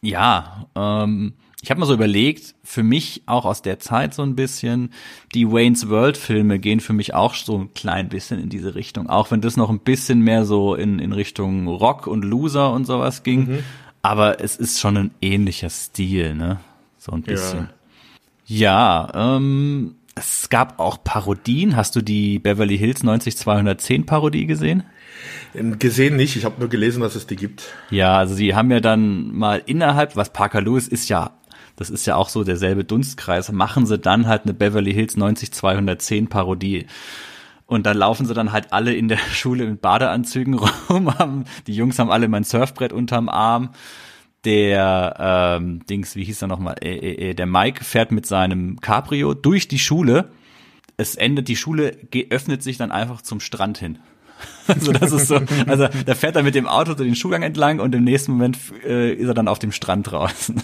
Ja, ähm, ich habe mal so überlegt, für mich auch aus der Zeit so ein bisschen, die Wayne's World Filme gehen für mich auch so ein klein bisschen in diese Richtung, auch wenn das noch ein bisschen mehr so in, in Richtung Rock und Loser und sowas ging, mhm. aber es ist schon ein ähnlicher Stil, ne? So ein bisschen. Ja, ja ähm, es gab auch Parodien. Hast du die Beverly Hills 90210 Parodie gesehen? Gesehen nicht, ich habe nur gelesen, dass es die gibt. Ja, also sie haben ja dann mal innerhalb, was Parker Lewis ist ja das ist ja auch so derselbe Dunstkreis, machen sie dann halt eine Beverly Hills 90210 Parodie. Und dann laufen sie dann halt alle in der Schule in Badeanzügen rum, die Jungs haben alle mein Surfbrett unterm Arm. Der ähm, Dings, wie hieß er nochmal? Äh, äh, äh, der Mike fährt mit seinem Cabrio durch die Schule. Es endet, die Schule öffnet sich dann einfach zum Strand hin. Also das ist so, also da fährt er mit dem Auto den Schuhgang entlang und im nächsten Moment äh, ist er dann auf dem Strand draußen.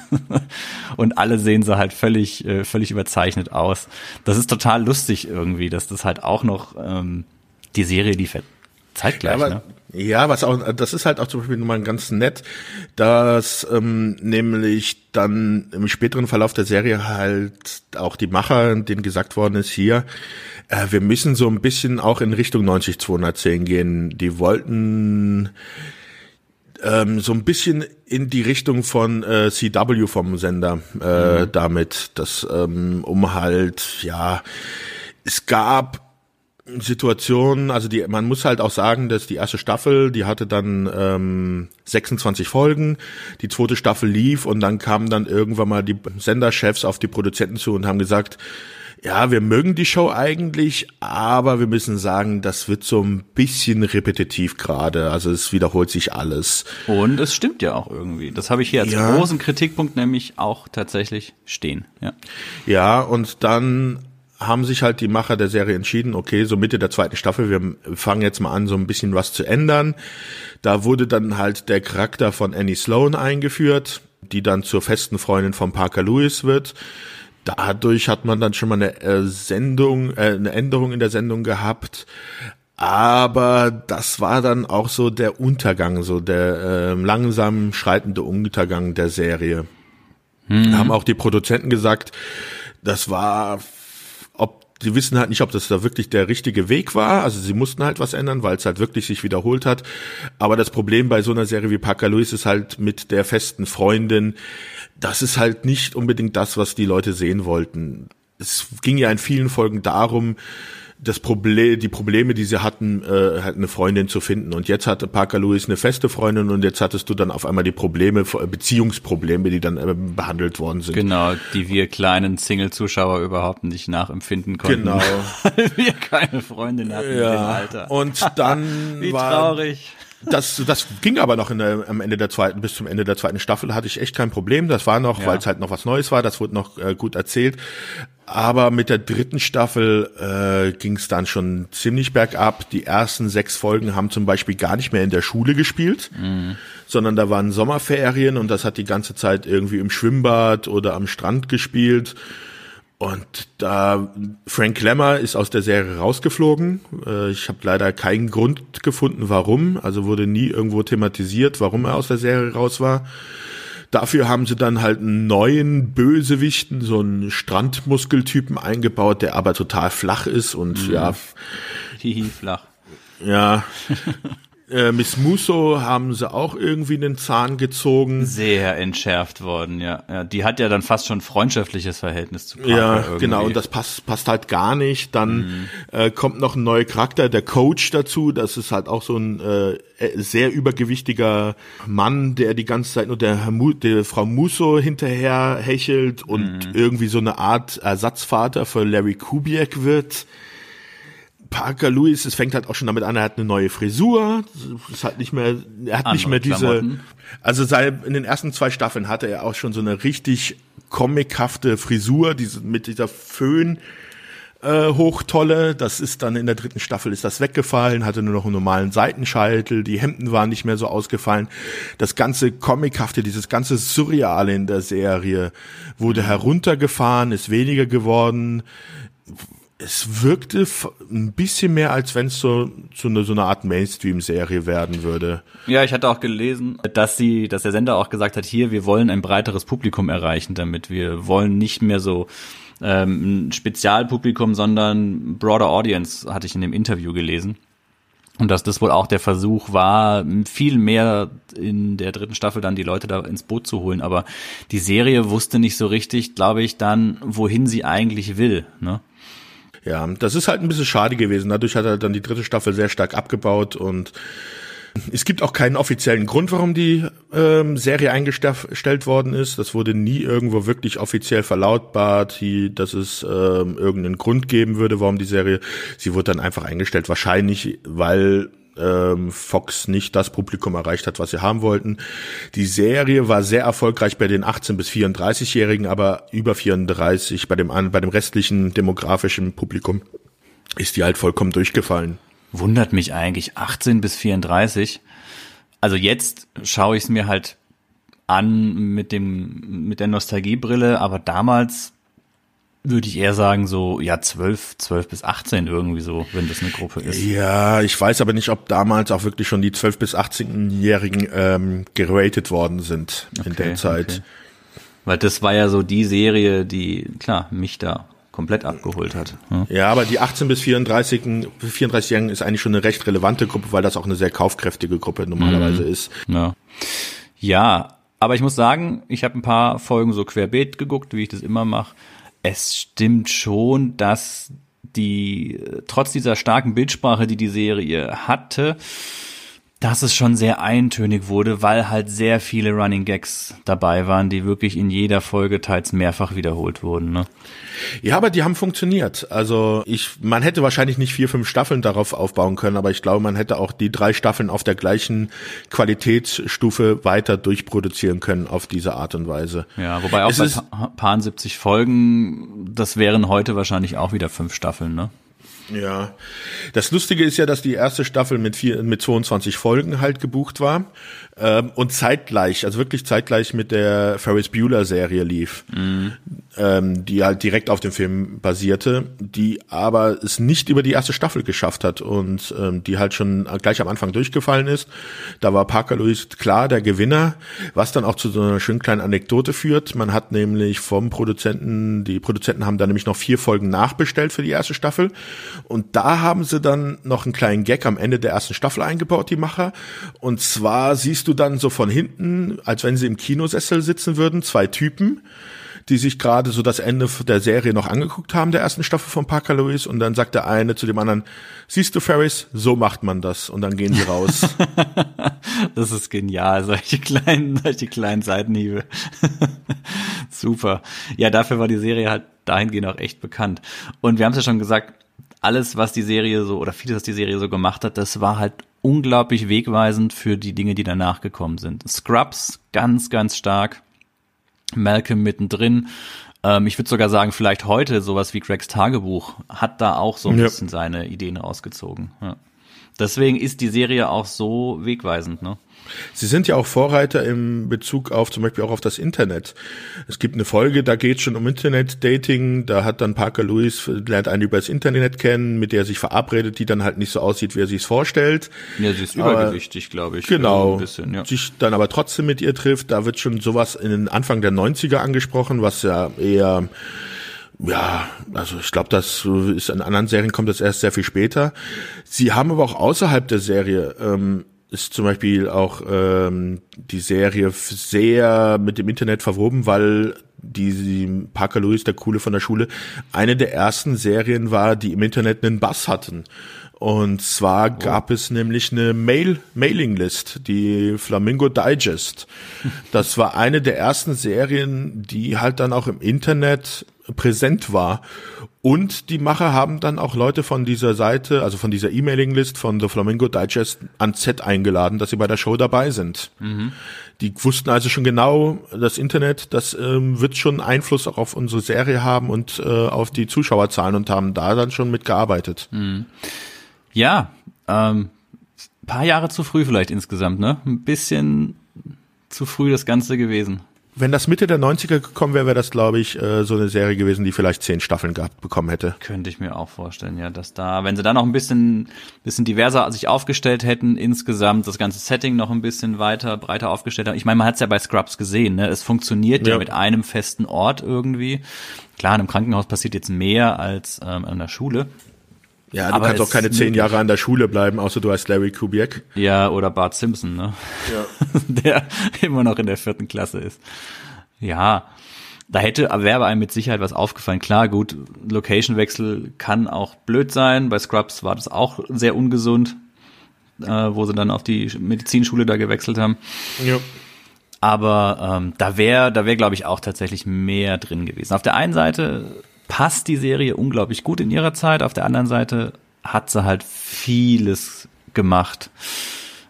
und alle sehen so halt völlig, äh, völlig überzeichnet aus. Das ist total lustig irgendwie, dass das halt auch noch ähm, die Serie liefert. Zeitgleich, ja, aber, ne? Ja, was auch, das ist halt auch zum Beispiel nochmal ganz nett, dass ähm, nämlich dann im späteren Verlauf der Serie halt auch die Macher, denen gesagt worden ist, hier, äh, wir müssen so ein bisschen auch in Richtung 90210 gehen. Die wollten ähm, so ein bisschen in die Richtung von äh, CW vom Sender äh, mhm. damit, das ähm, um halt, ja, es gab Situationen, also die, man muss halt auch sagen, dass die erste Staffel, die hatte dann ähm, 26 Folgen, die zweite Staffel lief und dann kamen dann irgendwann mal die Senderchefs auf die Produzenten zu und haben gesagt, ja, wir mögen die Show eigentlich, aber wir müssen sagen, das wird so ein bisschen repetitiv gerade. Also es wiederholt sich alles. Und es stimmt ja auch irgendwie. Das habe ich hier als ja. großen Kritikpunkt nämlich auch tatsächlich stehen. Ja. Ja, und dann haben sich halt die Macher der Serie entschieden, okay, so Mitte der zweiten Staffel, wir fangen jetzt mal an, so ein bisschen was zu ändern. Da wurde dann halt der Charakter von Annie Sloan eingeführt, die dann zur festen Freundin von Parker Lewis wird dadurch hat man dann schon mal eine äh, Sendung, äh, eine Änderung in der Sendung gehabt. Aber das war dann auch so der Untergang, so der äh, langsam schreitende Untergang der Serie. Mhm. Haben auch die Produzenten gesagt, das war, sie wissen halt nicht, ob das da wirklich der richtige Weg war. Also sie mussten halt was ändern, weil es halt wirklich sich wiederholt hat. Aber das Problem bei so einer Serie wie Parker Lewis ist halt mit der festen Freundin, das ist halt nicht unbedingt das, was die Leute sehen wollten. Es ging ja in vielen Folgen darum, das Problem, die Probleme, die sie hatten, äh, halt eine Freundin zu finden. Und jetzt hatte Parker Lewis eine feste Freundin und jetzt hattest du dann auf einmal die Probleme, Beziehungsprobleme, die dann äh, behandelt worden sind. Genau, die wir kleinen Single-Zuschauer überhaupt nicht nachempfinden konnten. Genau. Weil wir keine Freundin hatten ja. im Alter. Und dann Wie war traurig. das, das ging aber noch in der, am Ende der zweiten, bis zum Ende der zweiten Staffel hatte ich echt kein Problem. Das war noch, Ja. weil es halt noch was Neues war, das wurde noch äh, gut erzählt. Aber mit der dritten Staffel äh, ging es dann schon ziemlich bergab. Die ersten sechs Folgen haben zum Beispiel gar nicht mehr in der Schule gespielt, sondern da waren Sommerferien und das hat die ganze Zeit irgendwie im Schwimmbad oder am Strand gespielt. Und da Frank Lemmer ist aus der Serie rausgeflogen. Äh, ich habe leider keinen Grund gefunden, warum. Also wurde nie irgendwo thematisiert, warum er aus der Serie raus war. Dafür haben sie dann halt einen neuen Bösewichten, so einen Strandmuskeltypen eingebaut, der aber total flach ist und ja, Hihi, flach. ja. äh, Miss Musso haben sie auch irgendwie einen Zahn gezogen. Sehr entschärft worden, ja. ja. Die hat ja dann fast schon ein freundschaftliches Verhältnis zu Parker Ja, irgendwie. genau, und das passt, passt halt gar nicht. Dann äh, kommt noch ein neuer Charakter, der Coach dazu. Das ist halt auch so ein äh, sehr übergewichtiger Mann, der die ganze Zeit nur der, der Frau Musso hinterher hechelt und irgendwie so eine Art Ersatzvater für Larry Kubiak wird. Parker Lewis, es fängt halt auch schon damit an, er hat eine neue Frisur, ist halt nicht mehr, er hat nicht Andere mehr diese, Klamotten. also sei, in den ersten zwei Staffeln hatte er auch schon so eine richtig comichafte Frisur, diese, mit dieser Föhn, äh, Hochtolle. Das ist dann in der dritten Staffel ist das weggefallen, hatte nur noch einen normalen Seitenscheitel, die Hemden waren nicht mehr so ausgefallen. Das ganze Comichafte, dieses ganze Surreale in der Serie wurde heruntergefahren, ist weniger geworden. Es wirkte ein bisschen mehr, als wenn es so, so, eine, so eine Art Mainstream-Serie werden würde. Ja, ich hatte auch gelesen, dass sie, dass der Sender auch gesagt hat, hier, wir wollen ein breiteres Publikum erreichen damit. Wir wollen nicht mehr so ähm, ein Spezialpublikum, sondern broader Audience, hatte ich in dem Interview gelesen. Und dass das wohl auch der Versuch war, viel mehr in der dritten Staffel dann die Leute da ins Boot zu holen. Aber die Serie wusste nicht so richtig, glaube ich, dann, wohin sie eigentlich will. Ne? Ja, das ist halt ein bisschen schade gewesen. Dadurch hat er dann die dritte Staffel sehr stark abgebaut und es gibt auch keinen offiziellen Grund, warum die ähm, Serie eingestellt worden ist. Das wurde nie irgendwo wirklich offiziell verlautbart, die, dass es ähm, irgendeinen Grund geben würde, warum die Serie. Sie wurde dann einfach eingestellt, wahrscheinlich, weil ähm, Fox nicht das Publikum erreicht hat, was sie haben wollten. Die Serie war sehr erfolgreich bei den 18 bis 34-Jährigen, aber über 34 bei dem bei dem restlichen demografischen Publikum ist die halt vollkommen durchgefallen. wundert mich eigentlich 18 bis 34. Also jetzt schaue ich es mir halt an mit dem mit der Nostalgiebrille, aber damals würde ich eher sagen so ja 12, 12 bis 18 irgendwie so, wenn das eine Gruppe ist. Ja, ich weiß aber nicht, ob damals auch wirklich schon die 12 bis 18-Jährigen ähm, geratet worden sind in Okay, der Zeit. okay. Weil das war ja so die Serie, die klar mich da komplett abgeholt hat. ne? Ja, aber die 18 bis 34 34-Jährigen ist eigentlich schon eine recht relevante Gruppe, weil das auch eine sehr kaufkräftige Gruppe normalerweise ist. Ja. ja, aber ich muss sagen, ich habe ein paar Folgen so querbeet geguckt, wie ich das immer mache. Es stimmt schon, dass die, äh, trotz dieser starken Bildsprache, die die Serie hatte, dass es schon sehr eintönig wurde, weil halt sehr viele Running Gags dabei waren, die wirklich in jeder Folge teils mehrfach wiederholt wurden. Ne? Ja, aber die haben funktioniert. Also ich, man hätte wahrscheinlich nicht vier, fünf Staffeln darauf aufbauen können, aber ich glaube, man hätte auch die drei Staffeln auf der gleichen Qualitätsstufe weiter durchproduzieren können auf diese Art und Weise. Ja, wobei auch Es bei paar 70 Folgen, das wären heute wahrscheinlich auch wieder fünf Staffeln, ne? Ja. Das Lustige ist ja, dass die erste Staffel mit vier, mit 22 Folgen halt gebucht war. Ähm, und zeitgleich, also wirklich zeitgleich mit der Ferris Bueller Serie lief. Ähm, die halt direkt auf dem Film basierte, die aber es nicht über die erste Staffel geschafft hat und ähm, die halt schon gleich am Anfang durchgefallen ist. Da war Parker Lewis klar der Gewinner, was dann auch zu so einer schönen kleinen Anekdote führt. Man hat nämlich vom Produzenten, die Produzenten haben dann nämlich noch vier Folgen nachbestellt für die erste Staffel und da haben sie dann noch einen kleinen Gag am Ende der ersten Staffel eingebaut, die Macher. Und zwar siehst du dann so von hinten, als wenn sie im Kinosessel sitzen würden, zwei Typen, die sich gerade so das Ende der Serie noch angeguckt haben, der ersten Staffel von Parker Lewis. Und dann sagt der eine zu dem anderen, siehst du Ferris, so macht man das. Und dann gehen die raus. das ist genial, solche kleinen, solche kleinen Seitenhiebe. Super. Ja, dafür war die Serie halt dahingehend auch echt bekannt. Und wir haben es ja schon gesagt, alles, was die Serie so, oder vieles, was die Serie so gemacht hat, das war halt unglaublich wegweisend für die Dinge, die danach gekommen sind. Scrubs, ganz, ganz stark. Malcolm mittendrin. Ähm, ich würde sogar sagen, vielleicht heute sowas wie Gregs Tagebuch hat da auch so ein ja. bisschen seine Ideen rausgezogen. Ja. Deswegen ist die Serie auch so wegweisend, ne? Sie sind ja auch Vorreiter im Bezug auf zum Beispiel auch auf das Internet. Es gibt eine Folge, da geht es schon um Internet-Dating. Da hat dann Parker Lewis lernt einen über das Internet kennen, mit der er sich verabredet, die dann halt nicht so aussieht, wie er sich es vorstellt. Ja, sie ist übergewichtig, glaube ich. Genau. Bisschen, ja. Sich dann aber trotzdem mit ihr trifft. Da wird schon sowas in den Anfang der 90er angesprochen, was ja eher ja, also ich glaube, das ist in anderen Serien kommt das erst sehr viel später. Sie haben aber auch außerhalb der Serie ähm, ist zum Beispiel auch ähm, die Serie sehr mit dem Internet verwoben, weil die, die Parker Lewis, der Coole von der Schule, eine der ersten Serien war, die im Internet einen Bass hatten. Und zwar oh. gab es nämlich eine Mail Mailing List, die Flamingo Digest. Das war eine der ersten Serien, die halt dann auch im Internet präsent war. Und die Macher haben dann auch Leute von dieser Seite, also von dieser E-Mailing-List von The Flamingo Digest an Z eingeladen, dass sie bei der Show dabei sind. Mhm. Die wussten also schon genau, das Internet, das ähm, wird schon Einfluss auch auf unsere Serie haben und äh, auf die Zuschauerzahlen und haben da dann schon mitgearbeitet. Mhm. Ja, ähm, paar Jahre zu früh vielleicht insgesamt, ne? Ein bisschen zu früh das Ganze gewesen. Wenn das Mitte der 90er gekommen wäre, wäre das, glaube ich, äh, so eine Serie gewesen, die vielleicht zehn Staffeln gehabt bekommen hätte. Könnte ich mir auch vorstellen, ja, dass da, wenn sie da noch ein bisschen, bisschen diverser sich aufgestellt hätten, insgesamt das ganze Setting noch ein bisschen weiter, breiter aufgestellt haben. Ich meine, man hat es ja bei Scrubs gesehen, ne? Es funktioniert ja. ja mit einem festen Ort irgendwie. Klar, in einem Krankenhaus passiert jetzt mehr als ähm, an der Schule. Ja, du aber kannst auch keine zehn Jahre an der Schule bleiben, außer du heißt Larry Kubiak. Ja, oder Bart Simpson, ne? Ja. der immer noch in der vierten Klasse ist. Ja, da hätte, wäre einem mit Sicherheit was aufgefallen. Klar, gut, Location-Wechsel kann auch blöd sein. Bei Scrubs war das auch sehr ungesund, äh, wo sie dann auf die Medizinschule da gewechselt haben. Ja. Aber ähm, da wäre, da wäre, glaube ich, auch tatsächlich mehr drin gewesen. Auf der einen Seite passt die Serie unglaublich gut in ihrer Zeit. Auf der anderen Seite hat sie halt vieles gemacht,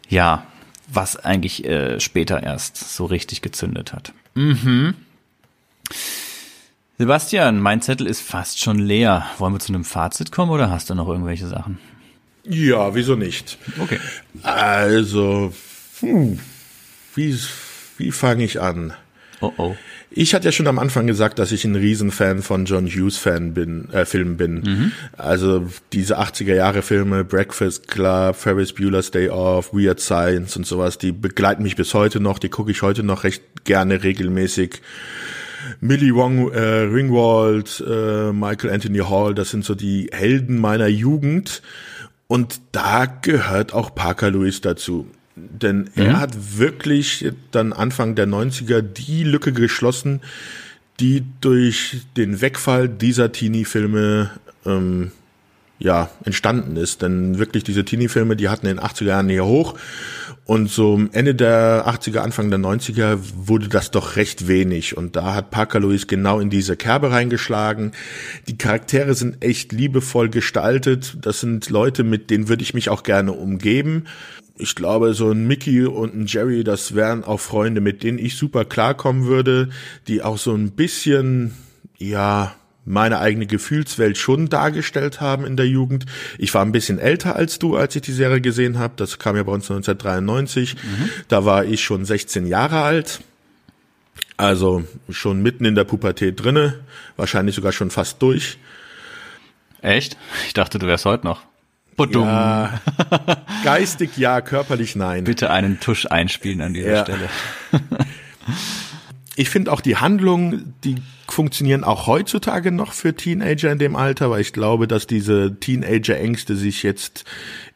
ja, was eigentlich äh, später erst so richtig gezündet hat. Mhm. Sebastian, mein Zettel ist fast schon leer. Wollen wir zu einem Fazit kommen oder hast du noch irgendwelche Sachen? Ja, wieso nicht? Okay. Also, hm, wie, wie fange ich an? Oh oh. Ich hatte ja schon am Anfang gesagt, dass ich ein Riesenfan von John Hughes Fan bin, äh, Film bin. Mhm. Also diese 80er Jahre Filme, Breakfast Club, Ferris Bueller's Day Off, Weird Science und sowas, die begleiten mich bis heute noch, die gucke ich heute noch recht gerne regelmäßig. Millie Wong, äh, Ringwald, äh, Michael Anthony Hall, das sind so die Helden meiner Jugend. Und da gehört auch Parker Lewis dazu. Denn mhm. er hat wirklich dann Anfang der 90er die Lücke geschlossen, die durch den Wegfall dieser Teenie-Filme ähm, ja, entstanden ist. Denn wirklich diese Teenie-Filme, die hatten in den 80er Jahren hier hoch. Und so Ende der 80er, Anfang der 90er wurde das doch recht wenig. Und da hat Parker Lewis genau in diese Kerbe reingeschlagen. Die Charaktere sind echt liebevoll gestaltet. Das sind Leute, mit denen würde ich mich auch gerne umgeben ich glaube, so ein Mickey und ein Jerry, das wären auch Freunde, mit denen ich super klarkommen würde, die auch so ein bisschen, ja, meine eigene Gefühlswelt schon dargestellt haben in der Jugend. Ich war ein bisschen älter als du, als ich die Serie gesehen habe. Das kam ja bei uns 1993. Mhm. Da war ich schon 16 Jahre alt. Also schon mitten in der Pubertät drinne, wahrscheinlich sogar schon fast durch. Echt? Ich dachte, du wärst heute noch. Budum. Ja, geistig ja, körperlich nein. Bitte einen Tusch einspielen an dieser ja. Stelle. ich finde auch die Handlung, die funktionieren auch heutzutage noch für Teenager in dem Alter, weil ich glaube, dass diese Teenager-Ängste sich jetzt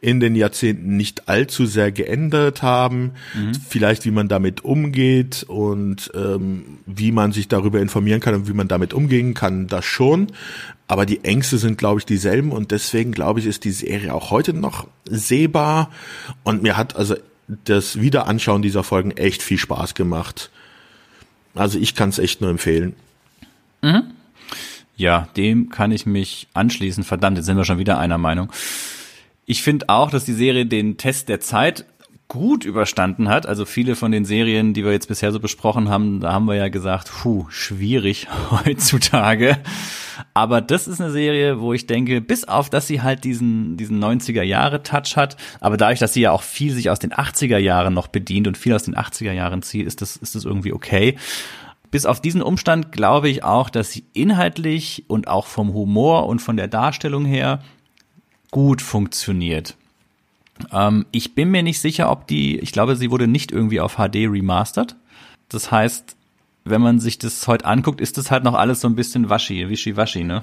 in den Jahrzehnten nicht allzu sehr geändert haben. Mhm. Vielleicht wie man damit umgeht und ähm, wie man sich darüber informieren kann und wie man damit umgehen kann, das schon. Aber die Ängste sind, glaube ich, dieselben und deswegen, glaube ich, ist die Serie auch heute noch sehbar. Und mir hat also das Wiederanschauen dieser Folgen echt viel Spaß gemacht. Also ich kann es echt nur empfehlen. Mhm. Ja, dem kann ich mich anschließen. Verdammt, jetzt sind wir schon wieder einer Meinung. Ich finde auch, dass die Serie den Test der Zeit gut überstanden hat. Also viele von den Serien, die wir jetzt bisher so besprochen haben, da haben wir ja gesagt, puh, schwierig heutzutage. Aber das ist eine Serie, wo ich denke, bis auf, dass sie halt diesen, diesen 90er Jahre Touch hat, aber dadurch, dass sie ja auch viel sich aus den 80er Jahren noch bedient und viel aus den 80er Jahren zieht, ist das, ist das irgendwie okay bis auf diesen Umstand glaube ich auch, dass sie inhaltlich und auch vom Humor und von der Darstellung her gut funktioniert. Ähm, ich bin mir nicht sicher, ob die, ich glaube, sie wurde nicht irgendwie auf HD remastered. Das heißt, wenn man sich das heute anguckt, ist das halt noch alles so ein bisschen waschi, wischi-waschi, ne?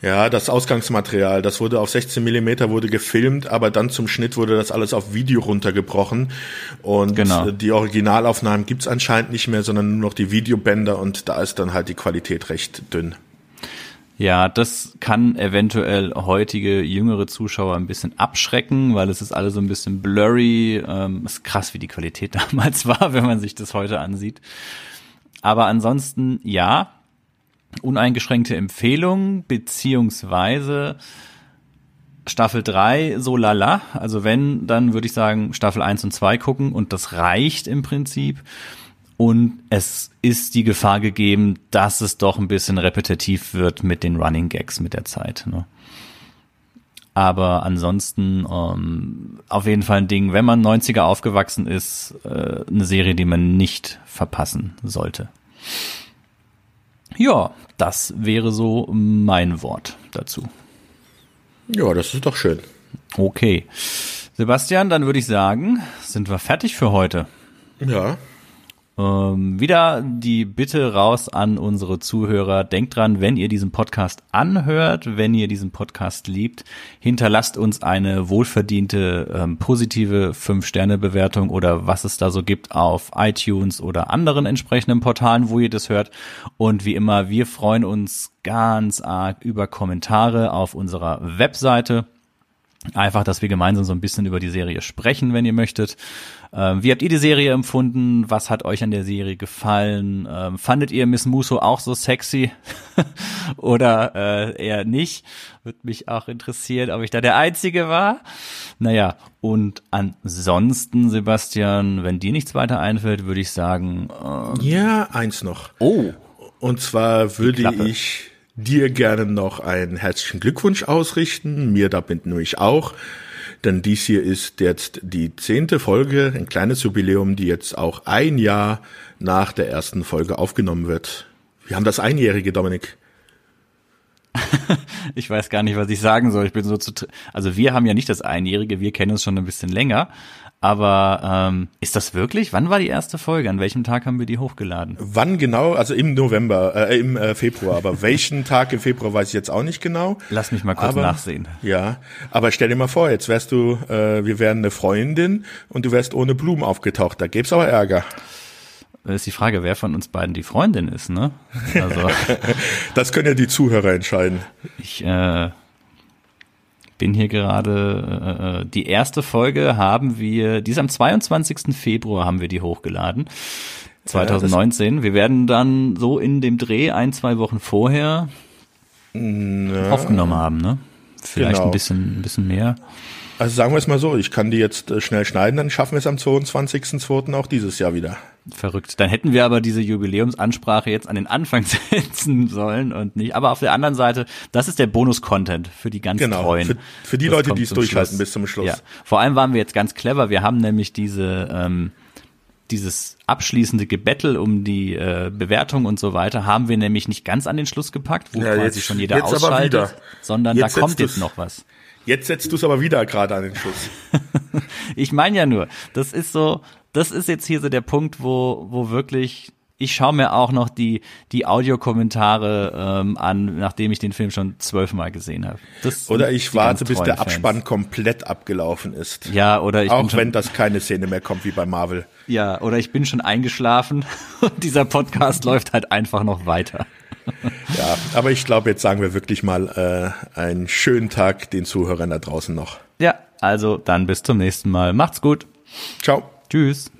Ja, das Ausgangsmaterial, das wurde auf 16 Millimeter wurde gefilmt, aber dann zum Schnitt wurde das alles auf Video runtergebrochen. Und genau. die Originalaufnahmen gibt's anscheinend nicht mehr, sondern nur noch die Videobänder und da ist dann halt die Qualität recht dünn. Ja, das kann eventuell heutige jüngere Zuschauer ein bisschen abschrecken, weil es ist alles so ein bisschen blurry. Ähm, ist krass, wie die Qualität damals war, wenn man sich das heute ansieht. Aber ansonsten, ja, uneingeschränkte Empfehlung, beziehungsweise Staffel 3 so lala. Also wenn, dann würde ich sagen Staffel 1 und 2 gucken und das reicht im Prinzip. Und es ist die Gefahr gegeben, dass es doch ein bisschen repetitiv wird mit den Running Gags mit der Zeit. Ne? Aber ansonsten ähm, auf jeden Fall ein Ding, wenn man 90er aufgewachsen ist, äh, eine Serie, die man nicht verpassen sollte. Ja, das wäre so mein Wort dazu. Ja, das ist doch schön. Okay. Sebastian, dann würde ich sagen, sind wir fertig für heute. Ja. Ähm, wieder die Bitte raus an unsere Zuhörer. Denkt dran, wenn ihr diesen Podcast anhört, wenn ihr diesen Podcast liebt, hinterlasst uns eine wohlverdiente ähm, positive 5-Sterne-Bewertung oder was es da so gibt auf iTunes oder anderen entsprechenden Portalen, wo ihr das hört. Und wie immer, wir freuen uns ganz arg über Kommentare auf unserer Webseite. Einfach, dass wir gemeinsam so ein bisschen über die Serie sprechen, wenn ihr möchtet. Ähm, wie habt ihr die Serie empfunden? Was hat euch an der Serie gefallen? Ähm, fandet ihr Miss Muso auch so sexy oder äh, eher nicht? Würde mich auch interessieren, ob ich da der Einzige war. Naja, und ansonsten, Sebastian, wenn dir nichts weiter einfällt, würde ich sagen. Ähm, ja, eins noch. Oh. Und zwar würde ich dir gerne noch einen herzlichen Glückwunsch ausrichten, mir damit nämlich auch denn dies hier ist jetzt die zehnte Folge, ein kleines Jubiläum, die jetzt auch ein Jahr nach der ersten Folge aufgenommen wird. Wir haben das Einjährige, Dominik. ich weiß gar nicht, was ich sagen soll. Ich bin so zu, also wir haben ja nicht das Einjährige, wir kennen uns schon ein bisschen länger. Aber ähm, ist das wirklich? Wann war die erste Folge? An welchem Tag haben wir die hochgeladen? Wann genau? Also im November, äh, im äh, Februar. Aber welchen Tag im Februar weiß ich jetzt auch nicht genau. Lass mich mal kurz aber, nachsehen. Ja, aber stell dir mal vor, jetzt wärst du, äh, wir wären eine Freundin und du wärst ohne Blumen aufgetaucht. Da gäb's aber Ärger ist die Frage, wer von uns beiden die Freundin ist, ne? Also, das können ja die Zuhörer entscheiden. Ich äh, bin hier gerade, äh, die erste Folge haben wir, die ist am 22. Februar haben wir die hochgeladen. 2019. Ja, wir werden dann so in dem Dreh ein, zwei Wochen vorher na, aufgenommen haben, ne? Vielleicht genau. ein bisschen, ein bisschen mehr. Also sagen wir es mal so, ich kann die jetzt äh, schnell schneiden, dann schaffen wir es am 22.02. auch dieses Jahr wieder. Verrückt. Dann hätten wir aber diese Jubiläumsansprache jetzt an den Anfang setzen sollen und nicht. Aber auf der anderen Seite, das ist der Bonus-Content für die ganz genau, Treuen. Für, für die das Leute, die es durchhalten Schluss. bis zum Schluss. Ja. Vor allem waren wir jetzt ganz clever. Wir haben nämlich diese ähm, dieses abschließende Gebettel um die äh, Bewertung und so weiter haben wir nämlich nicht ganz an den Schluss gepackt, wo ja, quasi jetzt, schon jeder ausschaltet, sondern jetzt da kommt jetzt noch was. Jetzt setzt du es aber wieder gerade an den Schuss. ich meine ja nur, das ist so, das ist jetzt hier so der Punkt, wo, wo wirklich ich schaue mir auch noch die, die Audiokommentare ähm, an, nachdem ich den Film schon zwölfmal gesehen habe. Oder ich warte, bis der Abspann Fans. komplett abgelaufen ist. Ja, oder ich Auch wenn das keine Szene mehr kommt wie bei Marvel. Ja, oder ich bin schon eingeschlafen und dieser Podcast läuft halt einfach noch weiter. Ja, aber ich glaube, jetzt sagen wir wirklich mal äh, einen schönen Tag den Zuhörern da draußen noch. Ja, also dann bis zum nächsten Mal. Macht's gut. Ciao. Tschüss.